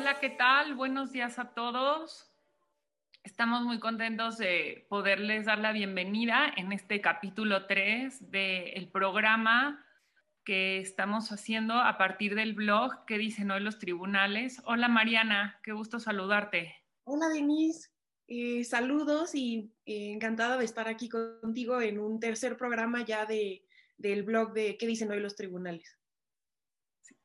Hola, ¿qué tal? Buenos días a todos. Estamos muy contentos de poderles dar la bienvenida en este capítulo 3 del programa que estamos haciendo a partir del blog que dicen hoy los tribunales. Hola Mariana, qué gusto saludarte. Hola Denise, eh, saludos y eh, encantada de estar aquí contigo en un tercer programa ya de, del blog de qué dicen hoy los tribunales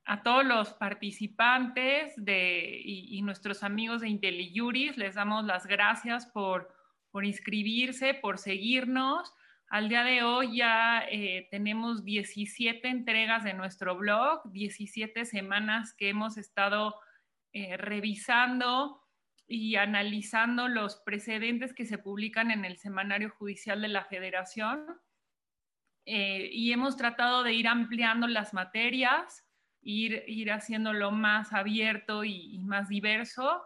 a todos los participantes de, y, nuestros amigos de IntelliJuris, les damos las gracias por, por, inscribirse, por seguirnos. Al día de hoy ya eh, tenemos 17 entregas de nuestro blog, 17 semanas que hemos estado eh, revisando y analizando los precedentes que se publican en el Semanario Judicial de la Federación. Eh, y hemos tratado de ir ampliando las materias ir, ir haciéndolo más abierto y, más diverso.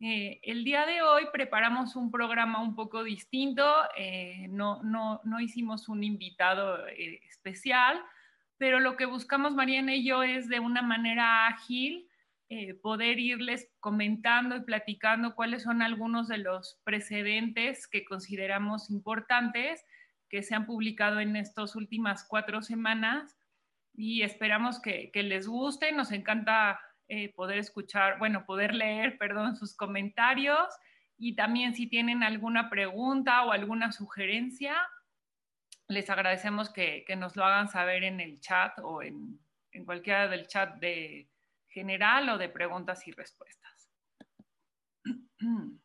Eh, el día de hoy preparamos un programa un poco distinto, eh, no, no, no, hicimos un invitado eh, especial, pero lo que buscamos Mariana y yo es de una manera ágil poder irles comentando y platicando cuáles son algunos de los precedentes que consideramos importantes que se han publicado en estas últimas cuatro semanas y esperamos que, les guste. Nos encanta eh, poder escuchar, bueno, poder leer, perdón, sus comentarios y también si tienen alguna pregunta o alguna sugerencia, les agradecemos que, nos lo hagan saber en el chat o en, en cualquiera del chat de general o de preguntas y respuestas.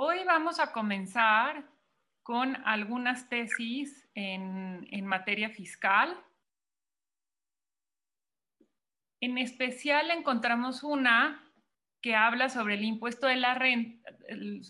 Hoy vamos a comenzar con algunas tesis en, materia fiscal. En especial encontramos una que habla sobre el impuesto de la renta,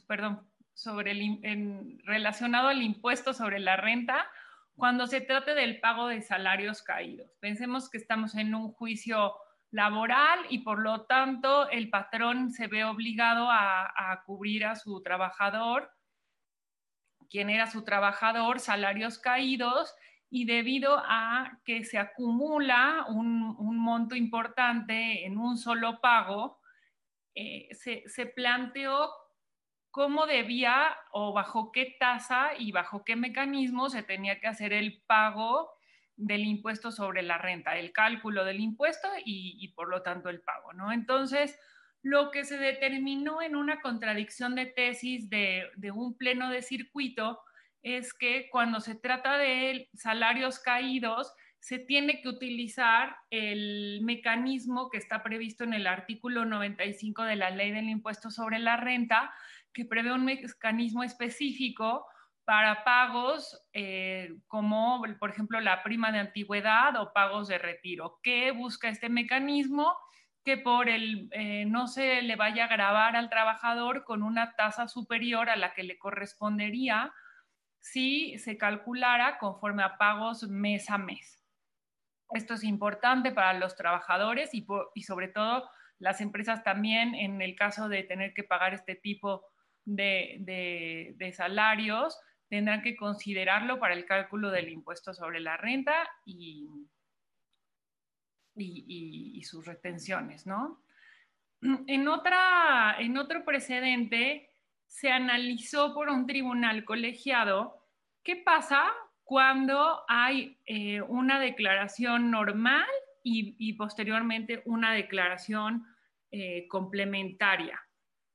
perdón, sobre el, relacionado al impuesto sobre la renta cuando se trate del pago de salarios caídos. Pensemos que estamos en un juicio laboral y por lo tanto el patrón se ve obligado a cubrir a su trabajador quién era su trabajador, salarios caídos, y debido a que se acumula un, monto importante en un solo pago, eh, se, planteó cómo debía o bajo qué tasa y bajo qué mecanismo se tenía que hacer el pago del impuesto sobre la renta, el cálculo del impuesto y por lo tanto el pago, ¿no? Entonces, lo que se determinó en una contradicción de tesis de, un pleno de circuito es que cuando se trata de salarios caídos, se tiene que utilizar el mecanismo que está previsto en el artículo 95 de la ley del impuesto sobre la renta, que prevé un mecanismo específico para pagos eh, como, por ejemplo, la prima de antigüedad o pagos de retiro. ¿Qué busca este mecanismo? Que por el eh, no se le vaya a grabar al trabajador con una tasa superior a la que le correspondería si se calculara conforme a pagos mes a mes. Esto es importante para los trabajadores y, sobre todo las empresas también en el caso de tener que pagar este tipo de salarios, tendrán que considerarlo para el cálculo del impuesto sobre la renta y, y, sus retenciones, ¿no? En, otra, en otro precedente se analizó por un tribunal colegiado qué pasa cuando hay eh, una declaración normal y, posteriormente una declaración eh, complementaria.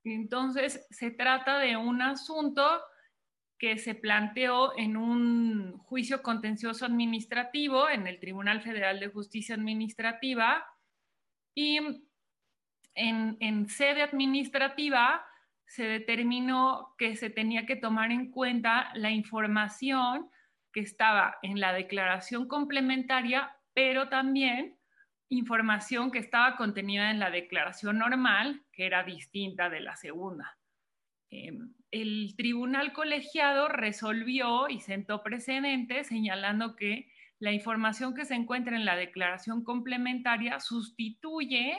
Entonces, se trata de un asunto que se planteó en un juicio contencioso administrativo en el Tribunal Federal de Justicia Administrativa y en, sede administrativa se determinó que se tenía que tomar en cuenta la información que estaba en la declaración complementaria, pero también información que estaba contenida en la declaración normal, que era distinta de la segunda. Em, el tribunal colegiado resolvió y sentó precedente señalando que la información que se encuentra en la declaración complementaria sustituye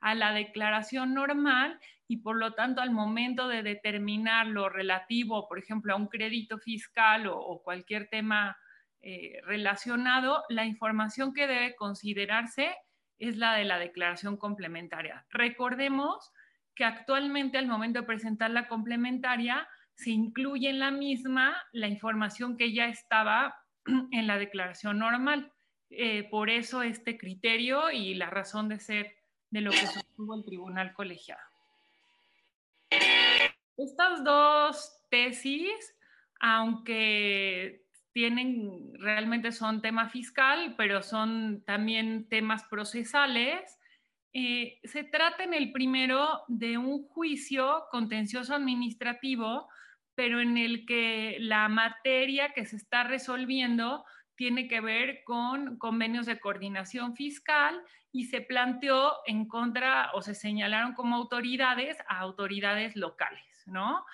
a la declaración normal y por lo tanto al momento de determinar lo relativo, por ejemplo, a un crédito fiscal o, cualquier tema eh, relacionado, la información que debe considerarse es la de la declaración complementaria. Recordemos que actualmente al momento de presentar la complementaria se incluye en la misma la información que ya estaba en la declaración normal. Eh, por eso este criterio y la razón de ser de lo que sostuvo el tribunal colegiado. Estas dos tesis, aunque tienen, realmente son tema fiscal, pero son también temas procesales, eh, se trata en el primero de un juicio contencioso administrativo, pero en el que la materia que se está resolviendo tiene que ver con convenios de coordinación fiscal y se planteó en contra o se señalaron como autoridades a autoridades locales, ¿no?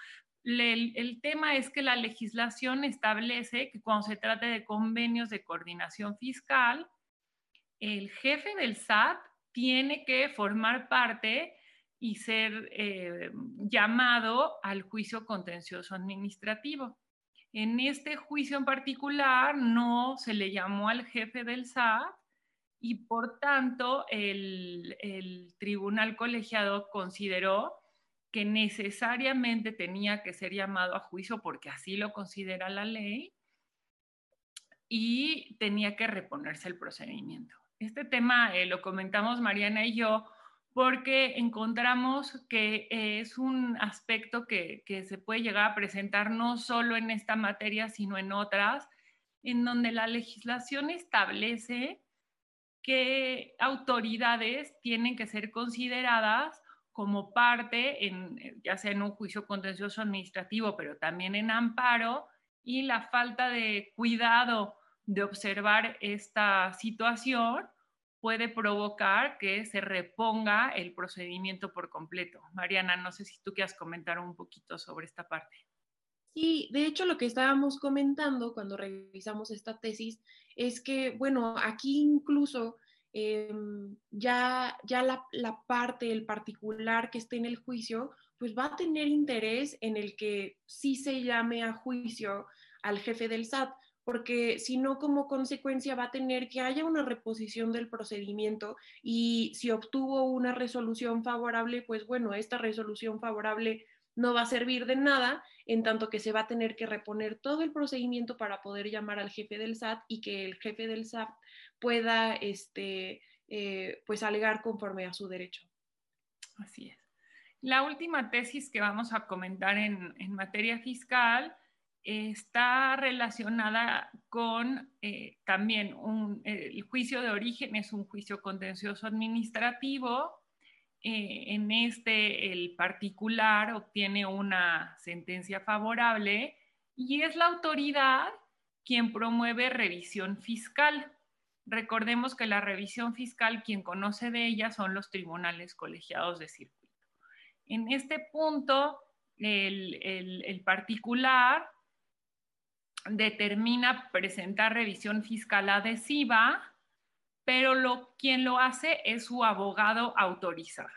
El, el, tema es que la legislación establece que cuando se trate de convenios de coordinación fiscal, el jefe del SAT tiene que formar parte y ser eh, llamado al juicio contencioso administrativo. En este juicio en particular no se le llamó al jefe del SAT y por tanto el, el tribunal colegiado consideró que necesariamente tenía que ser llamado a juicio porque así lo considera la ley y tenía que reponerse el procedimiento. Este tema eh, lo comentamos Mariana y yo porque encontramos que es un aspecto que, se puede llegar a presentar no solo en esta materia, sino en otras, en donde la legislación establece que autoridades tienen que ser consideradas como parte, en, ya sea en un juicio contencioso administrativo, pero también en amparo, y la falta de cuidado de observar esta situación puede provocar que se reponga el procedimiento por completo. Mariana, no sé si tú quieras comentar un poquito sobre esta parte. Sí, de hecho lo que estábamos comentando cuando revisamos esta tesis es que, bueno, aquí incluso eh, ya, ya la, la, parte, el particular que esté en el juicio, pues va a tener interés en el que sí se llame a juicio al jefe del SAT porque si no, como consecuencia va a tener que haya una reposición del procedimiento y si obtuvo una resolución favorable, pues bueno, esta resolución favorable no va a servir de nada, en tanto que se va a tener que reponer todo el procedimiento para poder llamar al jefe del SAT y que el jefe del SAT pueda, este, eh, pues, alegar conforme a su derecho. Así es. La última tesis que vamos a comentar en, en materia fiscal está relacionada con eh, también un, el juicio de origen, es un juicio contencioso administrativo. Eh, en este, el particular obtiene una sentencia favorable y es la autoridad quien promueve revisión fiscal. Recordemos que la revisión fiscal, quien conoce de ella son los tribunales colegiados de circuito. En este punto, el, el, el particular determina presentar revisión fiscal adhesiva, pero lo, quien lo hace es su abogado autorizado.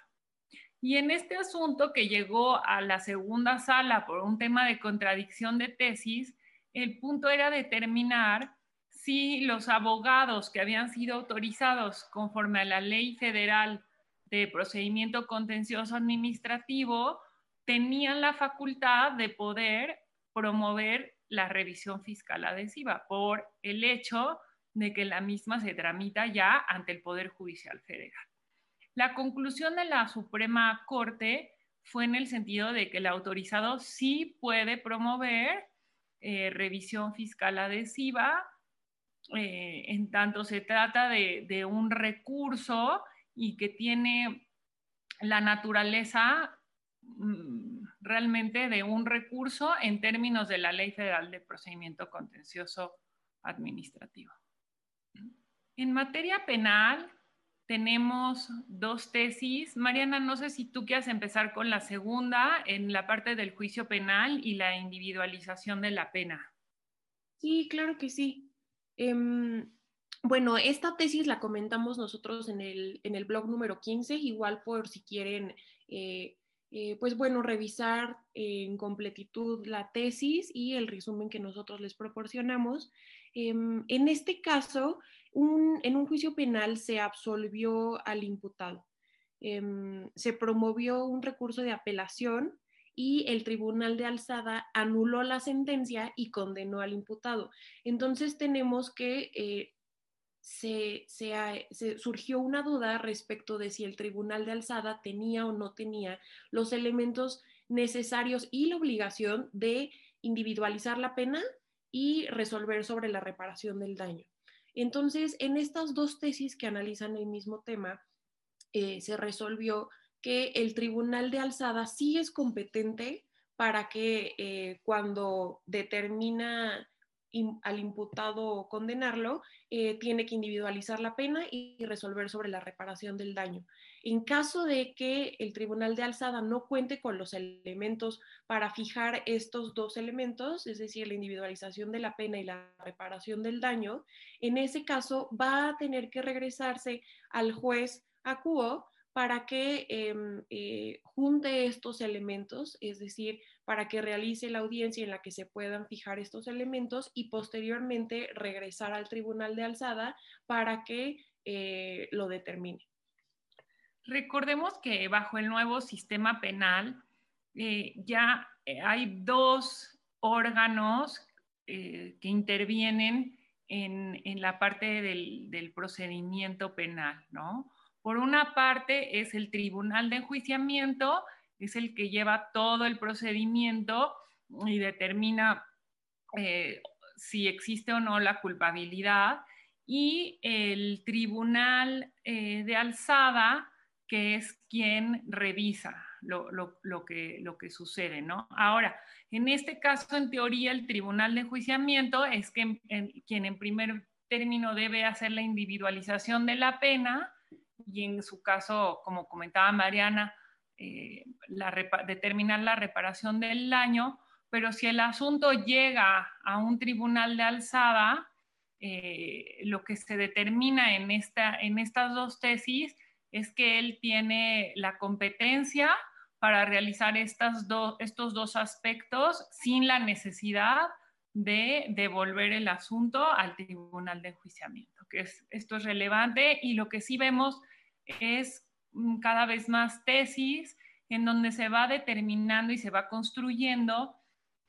Y en este asunto que llegó a la segunda sala por un tema de contradicción de tesis, el punto era determinar si los abogados que habían sido autorizados conforme a la ley federal de procedimiento contencioso administrativo tenían la facultad de poder promover la revisión fiscal adhesiva por el hecho de que la misma se tramita ya ante el Poder Judicial Federal. La conclusión de la Suprema Corte fue en el sentido de que el autorizado sí puede promover eh, revisión fiscal adhesiva, eh, en tanto se trata de, de un recurso y que tiene la naturaleza Mm, realmente de un recurso en términos de la Ley Federal de Procedimiento Contencioso Administrativo. En materia penal tenemos dos tesis. Mariana, no sé si tú quieres empezar con la segunda en la parte del juicio penal y la individualización de la pena. Sí, claro que sí. Eh, bueno, esta tesis la comentamos nosotros en el, en el blog número 15, igual por si quieren eh, eh, pues bueno, revisar en completitud la tesis y el resumen que nosotros les proporcionamos. Em, en este caso, en un juicio penal se absolvió al imputado. Em, se promovió un recurso de apelación y el tribunal de alzada anuló la sentencia y condenó al imputado. Entonces tenemos que se, surgió una duda respecto de si el tribunal de alzada tenía o no tenía los elementos necesarios y la obligación de individualizar la pena y resolver sobre la reparación del daño. Entonces, en estas dos tesis que analizan el mismo tema, eh, se resolvió que el tribunal de alzada sí es competente para que eh, cuando determina al imputado condenarlo, eh, tiene que individualizar la pena y resolver sobre la reparación del daño. En caso de que el tribunal de alzada no cuente con los elementos para fijar estos dos elementos, es decir, la individualización de la pena y la reparación del daño, en ese caso va a tener que regresarse al juez acuo para que em, eh, junte estos elementos, es decir, para que realice la audiencia en la que se puedan fijar estos elementos y posteriormente regresar al tribunal de alzada para que eh, lo determine. Recordemos que bajo el nuevo sistema penal eh, ya hay dos órganos que intervienen en, la parte del, del procedimiento penal, ¿no? Por una parte es el tribunal de enjuiciamiento, es el que lleva todo el procedimiento y determina eh, si existe o no la culpabilidad, y el tribunal eh, de alzada, que es quien revisa lo, que, lo que sucede, ¿no? Ahora, en este caso, en teoría, el tribunal de enjuiciamiento es quien en primer término debe hacer la individualización de la pena, y en su caso, como comentaba Mariana, eh, determinar la reparación del daño, pero si el asunto llega a un tribunal de alzada, eh, lo que se determina en, esta, en estas dos tesis es que él tiene la competencia para realizar estas estos dos aspectos sin la necesidad de devolver el asunto al tribunal de enjuiciamiento, que esto es relevante y lo que sí vemos es mm, cada vez más tesis en donde se va determinando y se va construyendo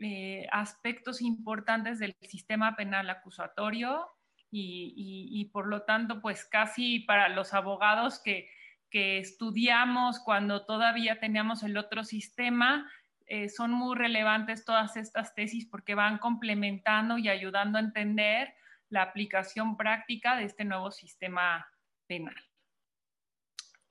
eh, aspectos importantes del sistema penal acusatorio y, por lo tanto, pues casi para los abogados que, estudiamos cuando todavía teníamos el otro sistema, eh, son muy relevantes todas estas tesis porque van complementando y ayudando a entender la aplicación práctica de este nuevo sistema penal.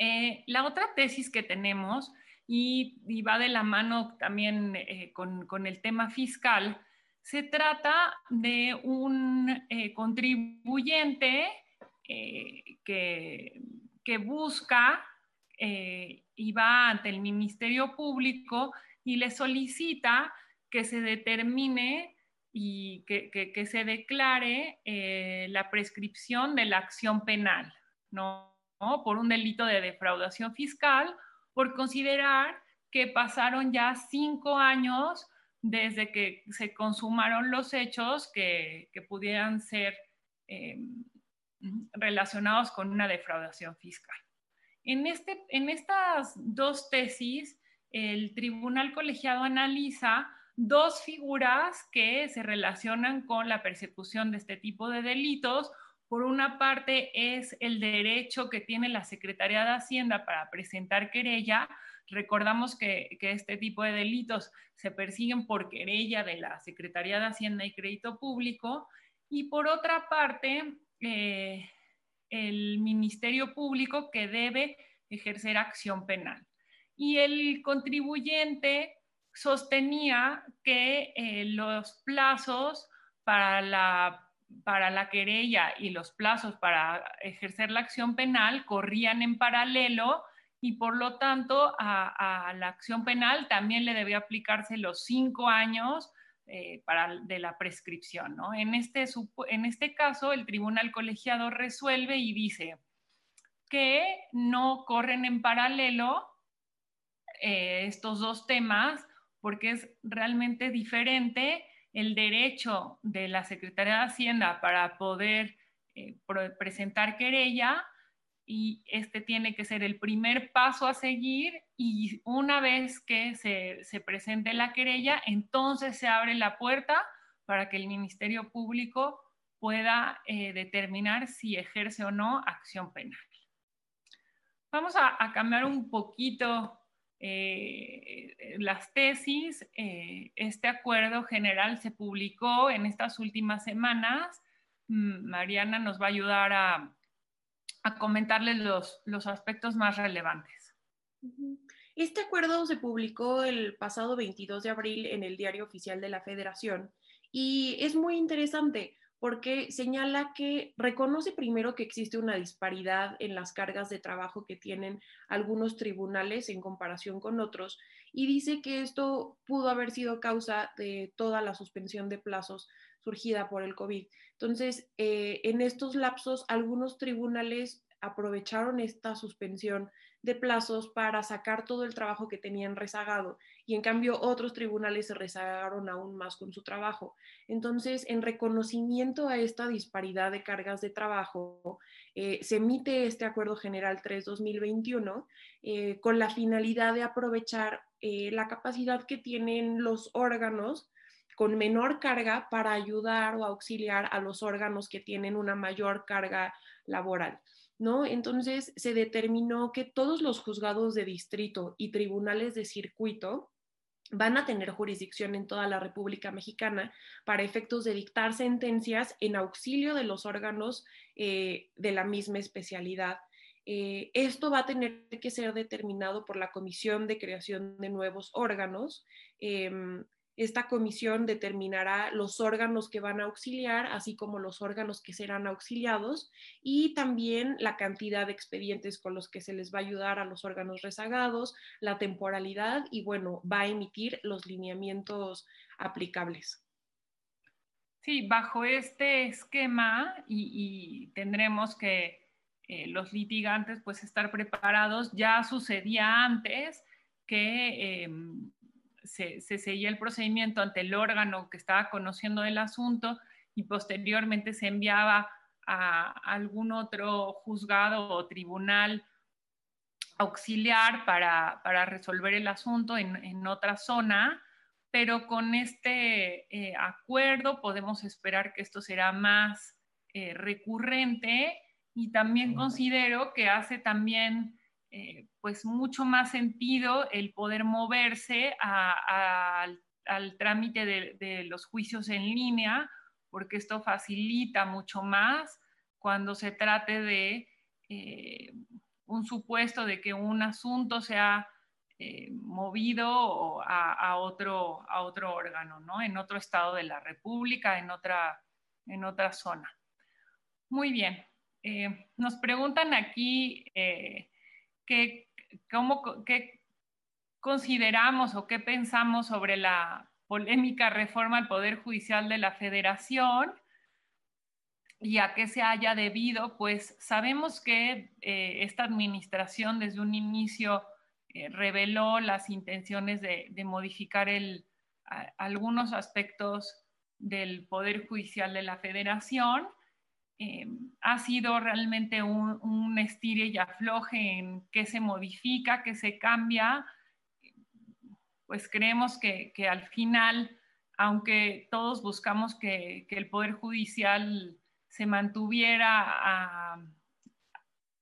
Eh, la otra tesis que tenemos, y, va de la mano también eh, con, el tema fiscal, se trata de un eh, contribuyente que, busca y va ante el Ministerio Público y le solicita que se determine y que, que se declare la prescripción de la acción penal, ¿no? Por un delito de defraudación fiscal, por considerar que pasaron ya cinco años desde que se consumaron los hechos que, pudieran ser eh, relacionados con una defraudación fiscal. En, este, en estas dos tesis, el tribunal colegiado analiza dos figuras que se relacionan con la persecución de este tipo de delitos, por una parte es el derecho que tiene la Secretaría de Hacienda para presentar querella. Recordamos que, este tipo de delitos se persiguen por querella de la Secretaría de Hacienda y Crédito Público. Y por otra parte, eh, el Ministerio Público que debe ejercer acción penal. Y el contribuyente sostenía que eh, los plazos para la para la querella y los plazos para ejercer la acción penal corrían en paralelo y por lo tanto a, la acción penal también le debía aplicarse los cinco años eh, para, de la prescripción. En, este, en este caso, el tribunal colegiado resuelve y dice que no corren en paralelo eh, estos dos temas porque es realmente diferente el derecho de la Secretaría de Hacienda para poder eh, presentar querella y este tiene que ser el primer paso a seguir y una vez que se, se presente la querella, entonces se abre la puerta para que el Ministerio Público pueda eh, determinar si ejerce o no acción penal. Vamos a, cambiar un poquito eh, las tesis. este acuerdo general se publicó en estas últimas semanas Mm, Mariana nos va a ayudar a, comentarles los, aspectos más relevantes. Este acuerdo se publicó el pasado 22 de abril en el Diario Oficial de la Federación y es muy interesante porque señala que reconoce primero que existe una disparidad en las cargas de trabajo que tienen algunos tribunales en comparación con otros y dice que esto pudo haber sido causa de toda la suspensión de plazos surgida por el COVID. Entonces, eh, en estos lapsos, algunos tribunales aprovecharon esta suspensión de plazos para sacar todo el trabajo que tenían rezagado y en cambio otros tribunales se rezagaron aún más con su trabajo. Entonces, en reconocimiento a esta disparidad de cargas de trabajo, eh, se emite este Acuerdo General 3-2021 eh, con la finalidad de aprovechar la capacidad que tienen los órganos con menor carga para ayudar o auxiliar a los órganos que tienen una mayor carga laboral. ¿No? Entonces se determinó que todos los juzgados de distrito y tribunales de circuito van a tener jurisdicción en toda la República Mexicana para efectos de dictar sentencias en auxilio de los órganos eh, de la misma especialidad. Eh, esto va a tener que ser determinado por la Comisión de Creación de Nuevos Órganos. Em, esta comisión determinará los órganos que van a auxiliar, así como los órganos que serán auxiliados y también la cantidad de expedientes con los que se les va a ayudar a los órganos rezagados, la temporalidad y bueno, va a emitir los lineamientos aplicables. Sí, bajo este esquema y, tendremos que eh, los litigantes pues estar preparados. Ya sucedía antes que em, se, seguía el procedimiento ante el órgano que estaba conociendo el asunto y posteriormente se enviaba a algún otro juzgado o tribunal auxiliar para, resolver el asunto en, otra zona, pero con este eh, acuerdo podemos esperar que esto será más eh, recurrente y también considero que hace también eh, pues mucho más sentido el poder moverse al, trámite de, los juicios en línea, porque esto facilita mucho más cuando se trate de eh, un supuesto de que un asunto sea eh, movido a, otro, a otro órgano, ¿no? en otro estado de la República, en otra, en otra zona. Muy bien. nos preguntan aquí qué, cómo, qué consideramos o qué pensamos sobre la polémica reforma al Poder Judicial de la Federación y a qué se haya debido, pues sabemos que eh, esta administración desde un inicio eh, reveló las intenciones de, modificar algunos aspectos del Poder Judicial de la Federación eh, ha sido realmente un, un, estire y afloje en qué se modifica, qué se cambia. Pues creemos que, al final, aunque todos buscamos que, el Poder Judicial se mantuviera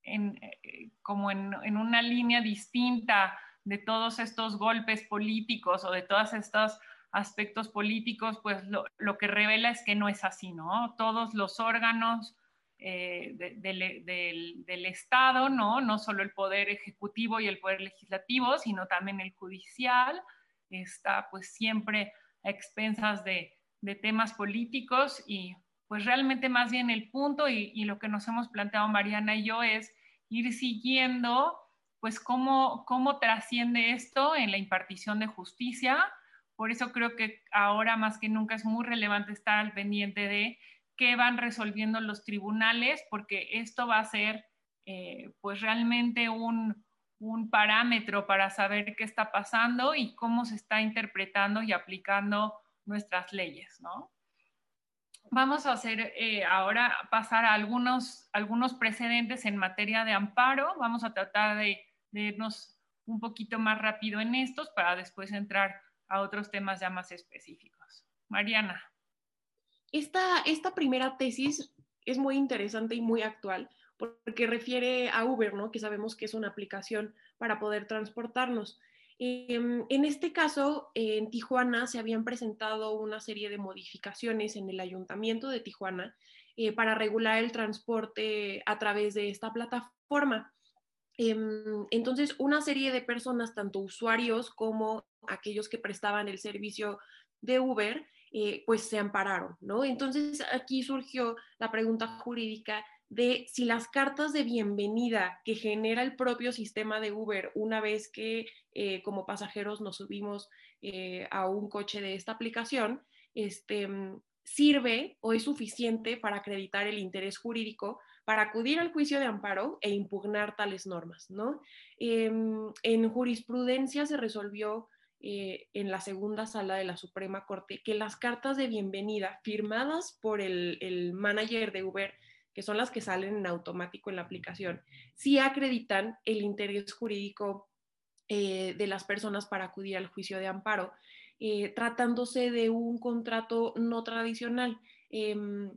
en, eh, como en, una línea distinta de todos estos golpes políticos o de todas estas aspectos políticos, pues lo, que revela es que no es así, ¿no? Todos los órganos eh, del, Estado, ¿no? No solo el poder ejecutivo y el poder legislativo, sino también el judicial, está pues siempre a expensas de, temas políticos y pues realmente más bien el punto y, y, lo que nos hemos planteado Mariana y yo es ir siguiendo pues cómo, cómo trasciende esto en la impartición de justicia, por eso creo que ahora más que nunca es muy relevante estar al pendiente de qué van resolviendo los tribunales, porque esto va a ser eh, pues realmente un, parámetro para saber qué está pasando y cómo se está interpretando y aplicando nuestras leyes, ¿no? vamos a hacer eh, ahora pasar a algunos, algunos precedentes en materia de amparo. Vamos a tratar de, de, irnos un poquito más rápido en estos para después entrar a otros temas ya más específicos. Mariana. Esta, esta primera tesis es muy interesante y muy actual porque refiere a Uber, ¿no? que sabemos que es una aplicación para poder transportarnos. Em, en este caso, en Tijuana se habían presentado una serie de modificaciones en el ayuntamiento de Tijuana eh, para regular el transporte a través de esta plataforma. Em, entonces, una serie de personas, tanto usuarios como aquellos que prestaban el servicio de Uber, eh, pues se ampararon, ¿no? Entonces, aquí surgió la pregunta jurídica de si las cartas de bienvenida que genera el propio sistema de Uber una vez que eh, como pasajeros nos subimos eh, a un coche de esta aplicación, este, mm, sirve o es suficiente para acreditar el interés jurídico para acudir al juicio de amparo e impugnar tales normas. ¿no? Em, en jurisprudencia se resolvió eh, en la segunda sala de la Suprema Corte que las cartas de bienvenida firmadas por el, el manager de Uber que son las que salen en automático en la aplicación, sí acreditan el interés jurídico eh, de las personas para acudir al juicio de amparo, eh, tratándose de un contrato no tradicional. Em,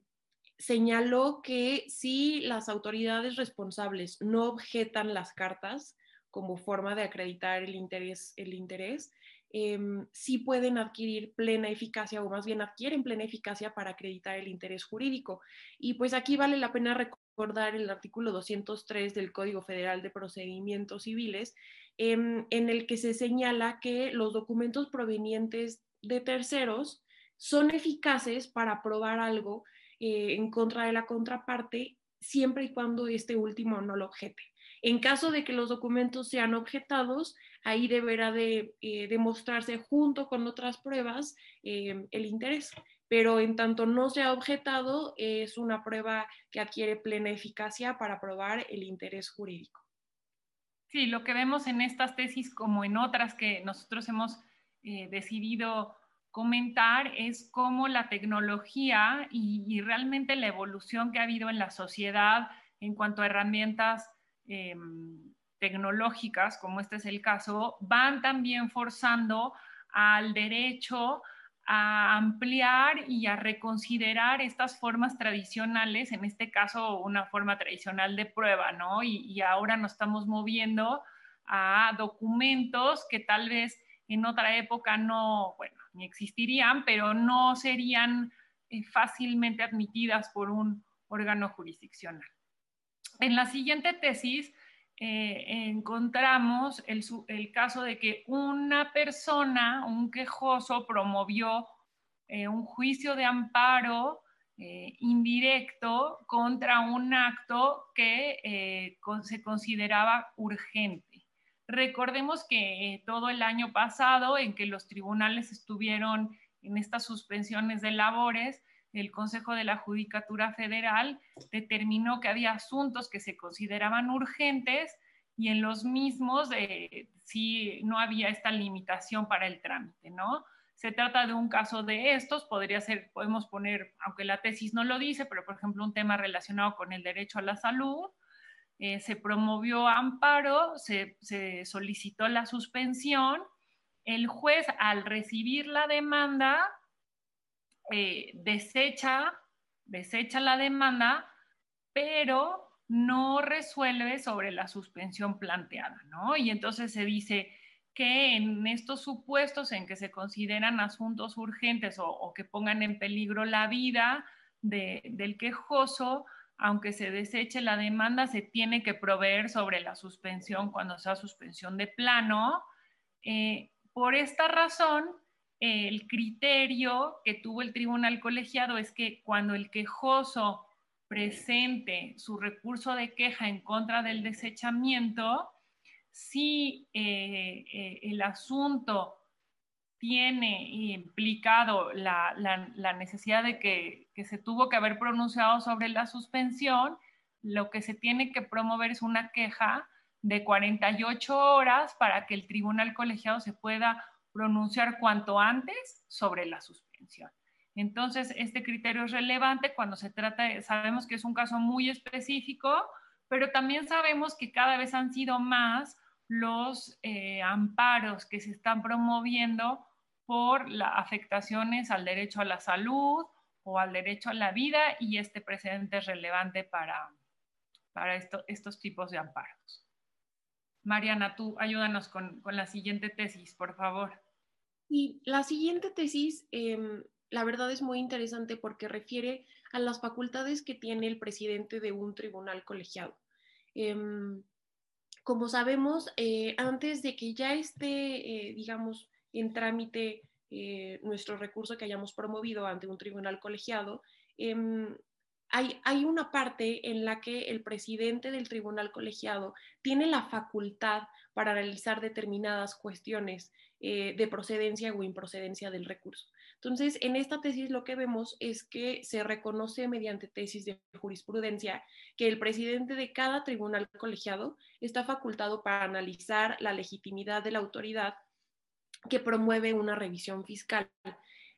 señaló que si las autoridades responsables no objetan las cartas como forma de acreditar el interés, el interés Em, sí pueden adquirir plena eficacia o más bien adquieren plena eficacia para acreditar el interés jurídico. Y pues aquí vale la pena recordar el artículo 203 del Código Federal de Procedimientos Civiles, em, en el que se señala que los documentos provenientes de terceros son eficaces para probar algo eh, en contra de la contraparte siempre y cuando este último no lo objete. En caso de que los documentos sean objetados, ahí deberá de eh, demostrarse junto con otras pruebas eh, el interés. Pero en tanto no sea objetado, es una prueba que adquiere plena eficacia para probar el interés jurídico. Sí, lo que vemos en estas tesis como en otras que nosotros hemos eh, decidido comentar es cómo la tecnología y, realmente la evolución que ha habido en la sociedad en cuanto a herramientas Em, tecnológicas, como este es el caso, van también forzando al derecho a ampliar y a reconsiderar estas formas tradicionales, en este caso una forma tradicional de prueba, ¿no? Y, ahora nos estamos moviendo a documentos que tal vez en otra época no, bueno, existirían, pero no serían eh, fácilmente admitidas por un órgano jurisdiccional. En la siguiente tesis eh, encontramos el, caso de que una persona, un quejoso, promovió eh, un juicio de amparo indirecto contra un acto que se consideraba urgente. Recordemos que todo el año pasado, en que los tribunales estuvieron en estas suspensiones de labores, el Consejo de la Judicatura Federal determinó que había asuntos que se consideraban urgentes y en los mismos eh, sí no había esta limitación para el trámite, ¿no? Se trata de un caso de estos, podría ser, podemos poner, aunque la tesis no lo dice, pero por ejemplo un tema relacionado con el derecho a la salud, eh, se promovió amparo, se, se solicitó la suspensión, el juez al recibir la demanda eh, desecha, desecha la demanda, pero no resuelve sobre la suspensión planteada, ¿no? Y entonces se dice que en estos supuestos en que se consideran asuntos urgentes o, que pongan en peligro la vida del quejoso, aunque se deseche la demanda, se tiene que proveer sobre la suspensión cuando sea suspensión de plano. Eh, por esta razón, el criterio que tuvo el tribunal colegiado es que cuando el quejoso presente su recurso de queja en contra del desechamiento, si eh, eh, el asunto tiene implicado la, necesidad de que, que, se tuvo que haber pronunciado sobre la suspensión, lo que se tiene que promover es una queja de 48 horas para que el tribunal colegiado se pueda pronunciar cuanto antes sobre la suspensión. Entonces, este criterio es relevante cuando se trata, sabemos que es un caso muy específico, pero también sabemos que cada vez han sido más los eh, amparos que se están promoviendo por las afectaciones al derecho a la salud o al derecho a la vida y este precedente es relevante para, para estos tipos de amparos. Mariana, tú ayúdanos con, la siguiente tesis, por favor. Y la siguiente tesis, em, la verdad es muy interesante porque refiere a las facultades que tiene el presidente de un tribunal colegiado. Em, como sabemos, eh, antes de que ya esté, eh, digamos, en trámite eh, nuestro recurso que hayamos promovido ante un tribunal colegiado, em, hay, hay, una parte en la que el presidente del tribunal colegiado tiene la facultad para realizar determinadas cuestiones de procedencia o improcedencia del recurso. Entonces, en esta tesis lo que vemos es que se reconoce mediante tesis de jurisprudencia que el presidente de cada tribunal colegiado está facultado para analizar la legitimidad de la autoridad que promueve una revisión fiscal.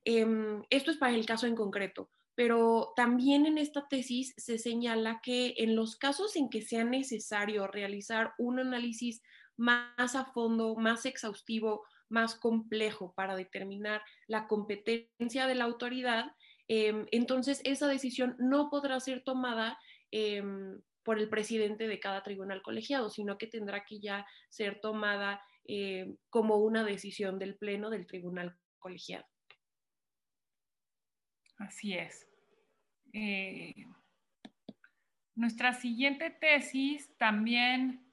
Em, esto es para el caso en concreto, pero también en esta tesis se señala que en los casos en que sea necesario realizar un análisis más a fondo, más exhaustivo más complejo para determinar la competencia de la autoridad, em, entonces esa decisión no podrá ser tomada em, por el presidente de cada tribunal colegiado, sino que tendrá que ya ser tomada em, como una decisión del Pleno del Tribunal Colegiado. Así es. Eh, nuestra siguiente tesis también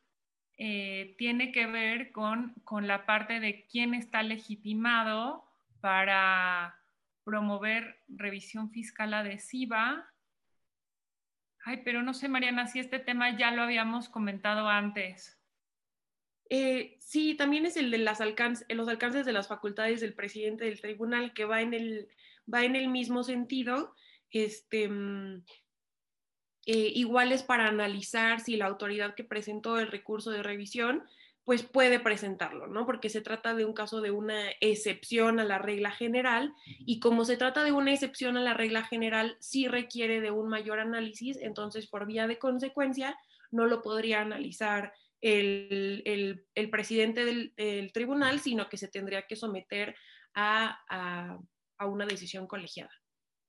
eh, tiene que ver con, la parte de quién está legitimado para promover revisión fiscal adhesiva. Ay, pero no sé, Mariana, si este tema ya lo habíamos comentado antes. Eh, sí, también es el de las los alcances de las facultades del presidente del tribunal, que va en el, va en el mismo sentido. Este, mm, eh, iguales para analizar si la autoridad que presentó el recurso de revisión pues puede presentarlo, ¿no? Porque se trata de un caso de una excepción a la regla general y como se trata de una excepción a la regla general, sí requiere de un mayor análisis, entonces por vía de consecuencia no lo podría analizar el, presidente del, tribunal, sino que se tendría que someter a una decisión colegiada.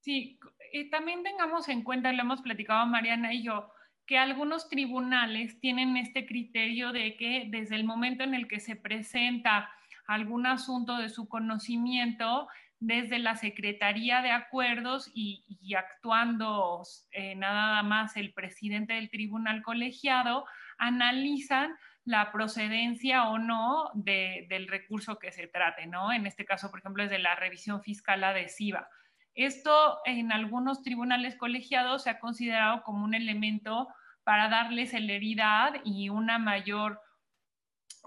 Sí, y también tengamos en cuenta, lo hemos platicado Mariana y yo, que algunos tribunales tienen este criterio de que desde el momento en el que se presenta algún asunto de su conocimiento, desde la Secretaría de Acuerdos y, actuando eh, nada más el presidente del tribunal colegiado, analizan la procedencia o no del recurso que se trate, ¿no? En este caso, por ejemplo, es de la revisión fiscal adhesiva. Esto en algunos tribunales colegiados se ha considerado como un elemento para darle celeridad y una mayor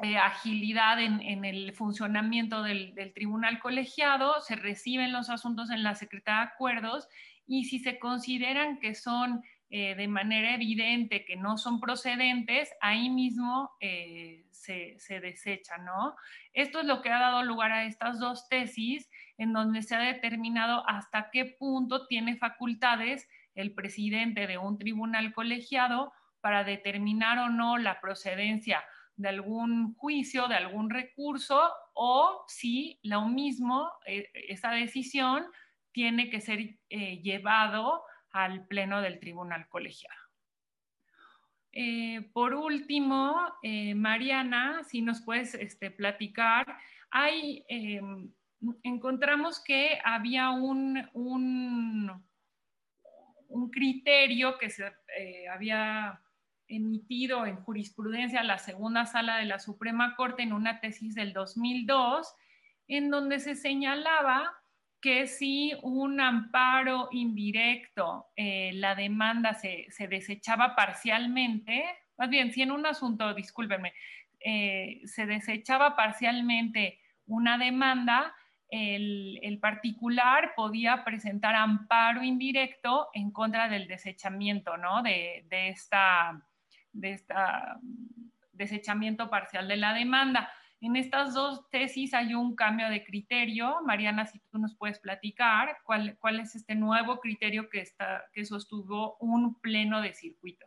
eh, agilidad en, el funcionamiento del, tribunal colegiado, se reciben los asuntos en la Secretaría de Acuerdos y si se consideran que son eh, de manera evidente que no son procedentes, ahí mismo eh, se, se desechan, ¿no? Esto es lo que ha dado lugar a estas dos tesis en donde se ha determinado hasta qué punto tiene facultades el presidente de un tribunal colegiado para determinar o no la procedencia de algún juicio, de algún recurso, o si lo mismo, eh, esa decisión tiene que ser eh, llevado al pleno del tribunal colegiado. Eh, por último, Mariana, si nos puedes este, platicar, hay em, encontramos que había un, un, criterio que se eh, había emitido en jurisprudencia la segunda sala de la Suprema Corte en una tesis del 2002, en donde se señalaba que si un amparo indirecto, eh, la demanda se, desechaba parcialmente, más bien, si en un asunto, discúlpenme, eh, se desechaba parcialmente una demanda, el, particular podía presentar amparo indirecto en contra del desechamiento, ¿no? De, esta, de esta desechamiento parcial de la demanda. En estas dos tesis hay un cambio de criterio. Mariana, si tú nos puedes platicar cuál, es este nuevo criterio que, está, que sostuvo un pleno de circuito.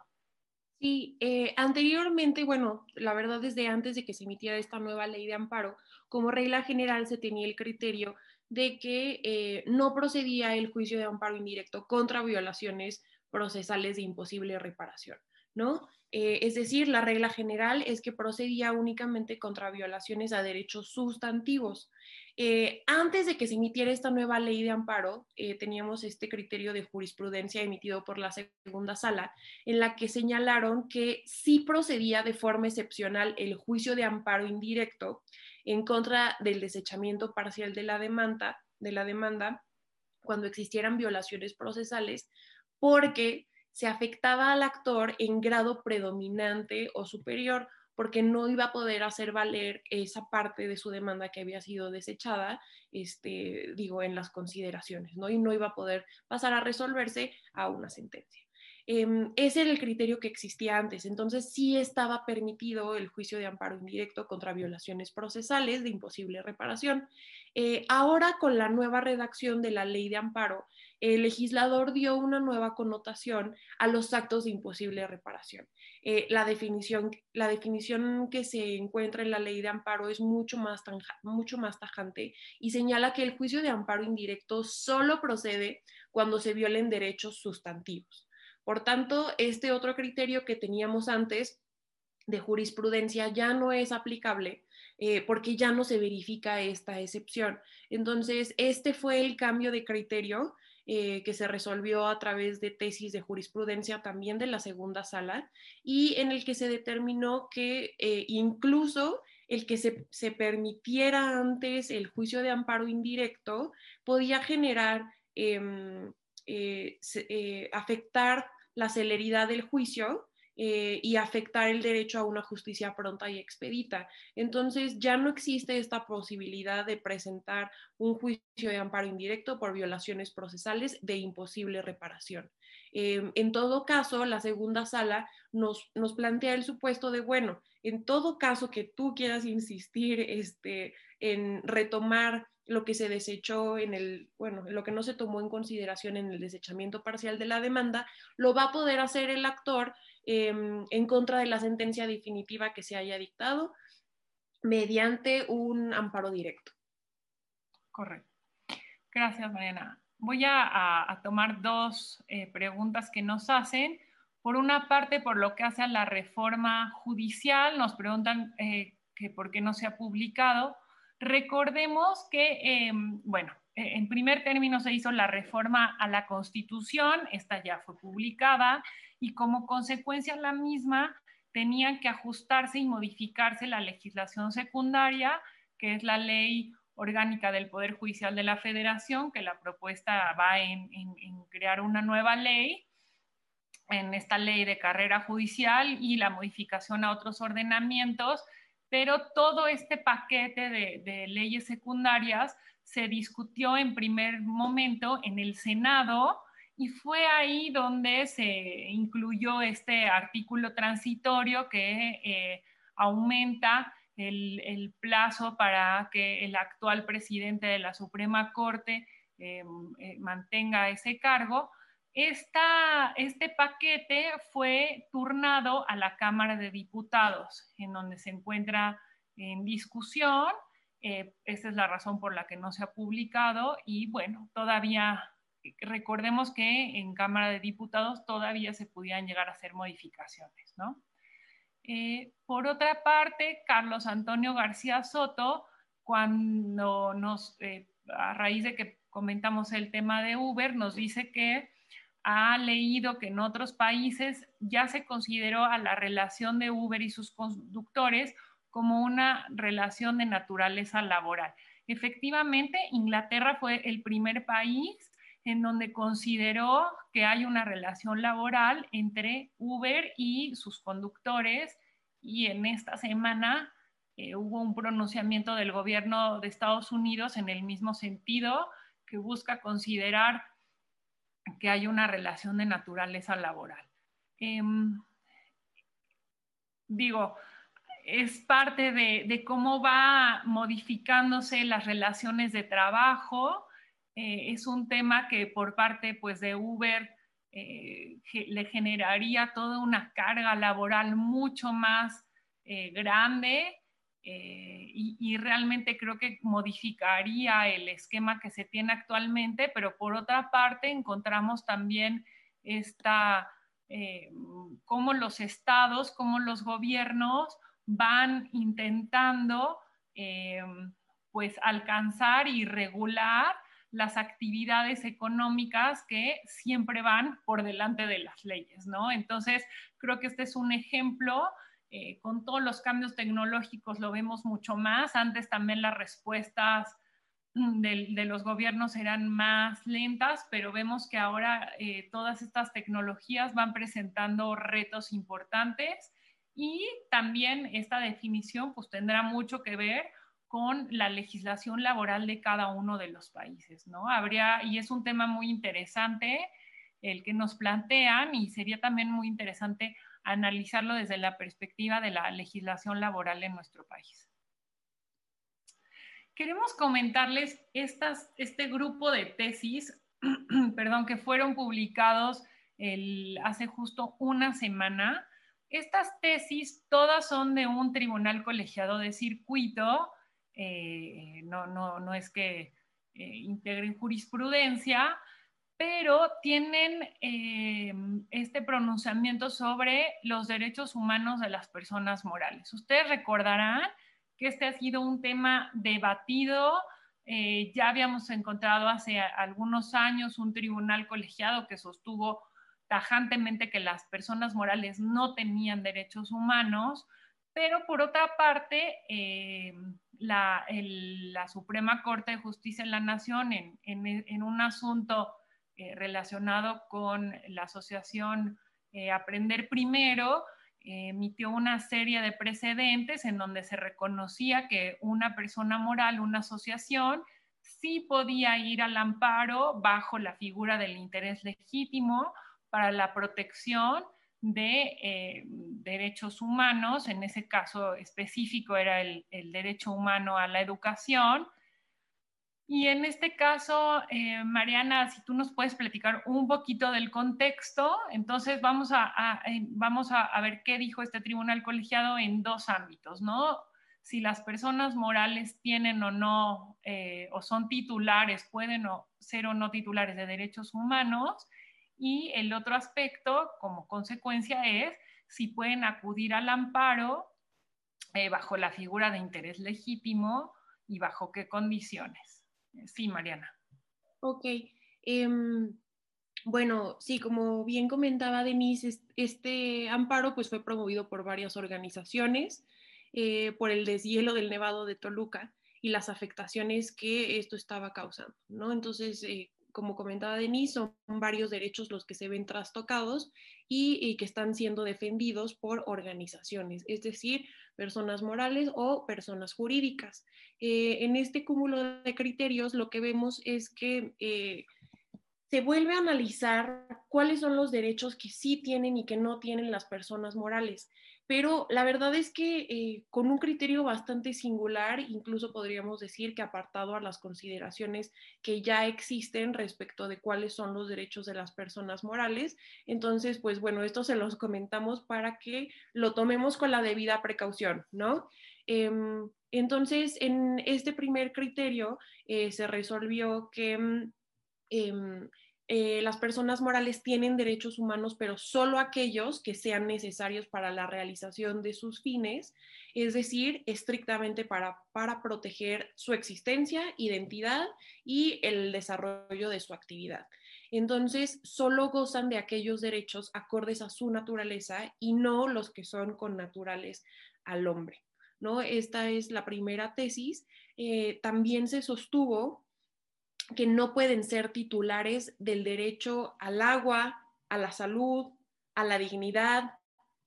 Sí, eh, anteriormente, bueno, la verdad desde antes de que se emitiera esta nueva ley de amparo, como regla general se tenía el criterio de que eh, no procedía el juicio de amparo indirecto contra violaciones procesales de imposible reparación, ¿no? Eh, es decir, la regla general es que procedía únicamente contra violaciones a derechos sustantivos. Eh, antes de que se emitiera esta nueva ley de amparo, eh, teníamos este criterio de jurisprudencia emitido por la segunda sala, en la que señalaron que sí procedía de forma excepcional el juicio de amparo indirecto en contra del desechamiento parcial de la demanda, de la demanda cuando existieran violaciones procesales, porque se afectaba al actor en grado predominante o superior, porque no iba a poder hacer valer esa parte de su demanda que había sido desechada, este, digo, en las consideraciones, ¿no? Y no iba a poder pasar a resolverse a una sentencia. Em, ese era el criterio que existía antes, entonces sí estaba permitido el juicio de amparo indirecto contra violaciones procesales de imposible reparación. Eh, ahora con la nueva redacción de la ley de amparo, el legislador dio una nueva connotación a los actos de imposible reparación. Eh, la, definición, la definición que se encuentra en la ley de amparo es mucho más, tajante y señala que el juicio de amparo indirecto solo procede cuando se violen derechos sustantivos. Por tanto, este otro criterio que teníamos antes de jurisprudencia ya no es aplicable eh, porque ya no se verifica esta excepción. Entonces, este fue el cambio de criterio eh, que se resolvió a través de tesis de jurisprudencia también de la segunda sala y en el que se determinó que eh, incluso el que se, se, permitiera antes el juicio de amparo indirecto podía generar, em, afectar la celeridad del juicio eh, y afectar el derecho a una justicia pronta y expedita. Entonces ya no existe esta posibilidad de presentar un juicio de amparo indirecto por violaciones procesales de imposible reparación. Em, en todo caso, la segunda sala nos, nos plantea el supuesto de, bueno, en todo caso que tú quieras insistir este, en retomar lo que se desechó en el, bueno, lo que no se tomó en consideración en el desechamiento parcial de la demanda, lo va a poder hacer el actor em, en contra de la sentencia definitiva que se haya dictado mediante un amparo directo. Correcto. Gracias, Mariana. Voy a, tomar dos eh, preguntas que nos hacen. Por una parte, por lo que hace a la reforma judicial, nos preguntan eh, que por qué no se ha publicado. Recordemos que, em, bueno, en primer término se hizo la reforma a la Constitución, esta ya fue publicada y como consecuencia la misma tenían que ajustarse y modificarse la legislación secundaria, que es la ley orgánica del Poder Judicial de la Federación, que la propuesta va en crear una nueva ley, en esta ley de carrera judicial y la modificación a otros ordenamientos pero todo este paquete de, leyes secundarias se discutió en primer momento en el Senado y fue ahí donde se incluyó este artículo transitorio que eh, aumenta el, plazo para que el actual presidente de la Suprema Corte eh, eh, mantenga ese cargo este paquete fue turnado a la Cámara de Diputados, en donde se encuentra en discusión. Eh, esta es la razón por la que no se ha publicado y bueno, todavía recordemos que en Cámara de Diputados todavía se podían llegar a hacer modificaciones, ¿no? Eh, por otra parte, Carlos Antonio García Soto, cuando nos, eh, a raíz de que comentamos el tema de Uber, nos dice que ha leído que en otros países ya se consideró a la relación de Uber y sus conductores como una relación de naturaleza laboral. Efectivamente, Inglaterra fue el primer país en donde consideró que hay una relación laboral entre Uber y sus conductores y en esta semana eh, hubo un pronunciamiento del gobierno de Estados Unidos en el mismo sentido que busca considerar que hay una relación de naturaleza laboral. Em, digo, es parte de, cómo va modificándose las relaciones de trabajo. Eh, es un tema que por parte pues, de Uber eh, le generaría toda una carga laboral mucho más eh, grande y, y, realmente creo que modificaría el esquema que se tiene actualmente, pero por otra parte encontramos también esta, cómo los estados, cómo los gobiernos van intentando eh, pues alcanzar y regular las actividades económicas que siempre van por delante de las leyes, ¿no? Entonces, creo que este es un ejemplo. Eh, con todos los cambios tecnológicos lo vemos mucho más. Antes también las respuestas de, los gobiernos eran más lentas, pero vemos que ahora eh, todas estas tecnologías van presentando retos importantes y también esta definición pues tendrá mucho que ver con la legislación laboral de cada uno de los países, ¿no? Habría, y es un tema muy interesante el que nos plantean y sería también muy interesante analizarlo desde la perspectiva de la legislación laboral en nuestro país. Queremos comentarles estas, este grupo de tesis, perdón, que fueron publicados hace justo una semana estas tesis todas son de un tribunal colegiado de circuito, eh, no, es que eh, integren jurisprudencia, pero tienen eh, este pronunciamiento sobre los derechos humanos de las personas morales. Ustedes recordarán que este ha sido un tema debatido. ya habíamos encontrado hace algunos años un tribunal colegiado que sostuvo tajantemente que las personas morales no tenían derechos humanos, pero por otra parte, eh, la, Suprema Corte de Justicia en la Nación, en, un asunto eh, relacionado con la asociación eh, Aprender Primero, emitió una serie de precedentes en donde se reconocía que una persona moral, una asociación, sí podía ir al amparo bajo la figura del interés legítimo para la protección de eh, derechos humanos, en ese caso específico era el, derecho humano a la educación. Y en este caso, eh, Mariana, si tú nos puedes platicar un poquito del contexto, entonces vamos a, vamos a, ver qué dijo este tribunal colegiado en dos ámbitos, ¿no? Si las personas morales tienen o no, eh, o son titulares, pueden ser o no titulares de derechos humanos, y el otro aspecto, como consecuencia, es si pueden acudir al amparo eh, bajo la figura de interés legítimo y bajo qué condiciones. Sí, Mariana. Ok. Em, bueno, sí, como bien comentaba Denise, este amparo pues fue promovido por varias organizaciones eh, por el deshielo del Nevado de Toluca y las afectaciones que esto estaba causando, ¿no? Entonces, eh, como comentaba Denise, son varios derechos los que se ven trastocados y, que están siendo defendidos por organizaciones, es decir, personas morales o personas jurídicas. Eh, en este cúmulo de criterios lo que vemos es que eh, se vuelve a analizar cuáles son los derechos que sí tienen y que no tienen las personas morales pero la verdad es que eh, con un criterio bastante singular, incluso podríamos decir que apartado a las consideraciones que ya existen respecto de cuáles son los derechos de las personas morales. Entonces, pues bueno, esto se los comentamos para que lo tomemos con la debida precaución, ¿no? Em, entonces, en este primer criterio eh, se resolvió que... Eh, las personas morales tienen derechos humanos, pero solo aquellos que sean necesarios para la realización de sus fines, es decir, estrictamente para, para proteger su existencia, identidad y el desarrollo de su actividad. Entonces, solo gozan de aquellos derechos acordes a su naturaleza y no los que son connaturales al hombre. ¿no? Esta es la primera tesis. Eh, también se sostuvo que no pueden ser titulares del derecho al agua, a la salud, a la dignidad,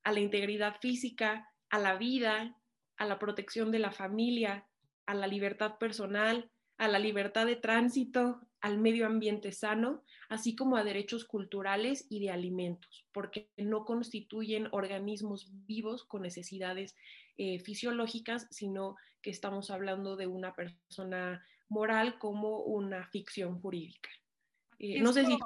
a la integridad física, a la vida, a la protección de la familia, a la libertad personal, a la libertad de tránsito, al medio ambiente sano, así como a derechos culturales y de alimentos, porque no constituyen organismos vivos con necesidades fisiológicas, sino que estamos hablando de una persona moral como una ficción jurídica. no sé si...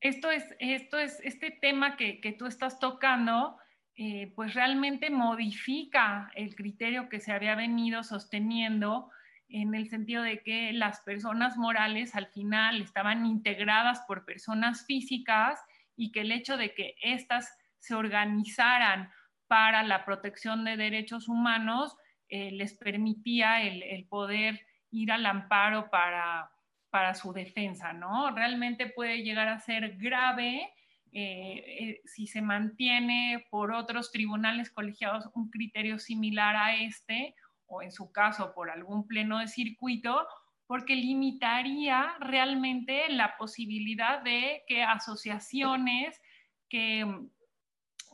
Esto es, esto es, este tema que, que tú estás tocando eh, pues realmente modifica el criterio que se había venido sosteniendo en el sentido de que las personas morales al final estaban integradas por personas físicas y que el hecho de que éstas se organizaran para la protección de derechos humanos eh, les permitía el, poder ir al amparo para, para su defensa, ¿no? Realmente puede llegar a ser grave eh, eh, si se mantiene por otros tribunales colegiados un criterio similar a este, o en su caso por algún pleno de circuito, porque limitaría realmente la posibilidad de que asociaciones que,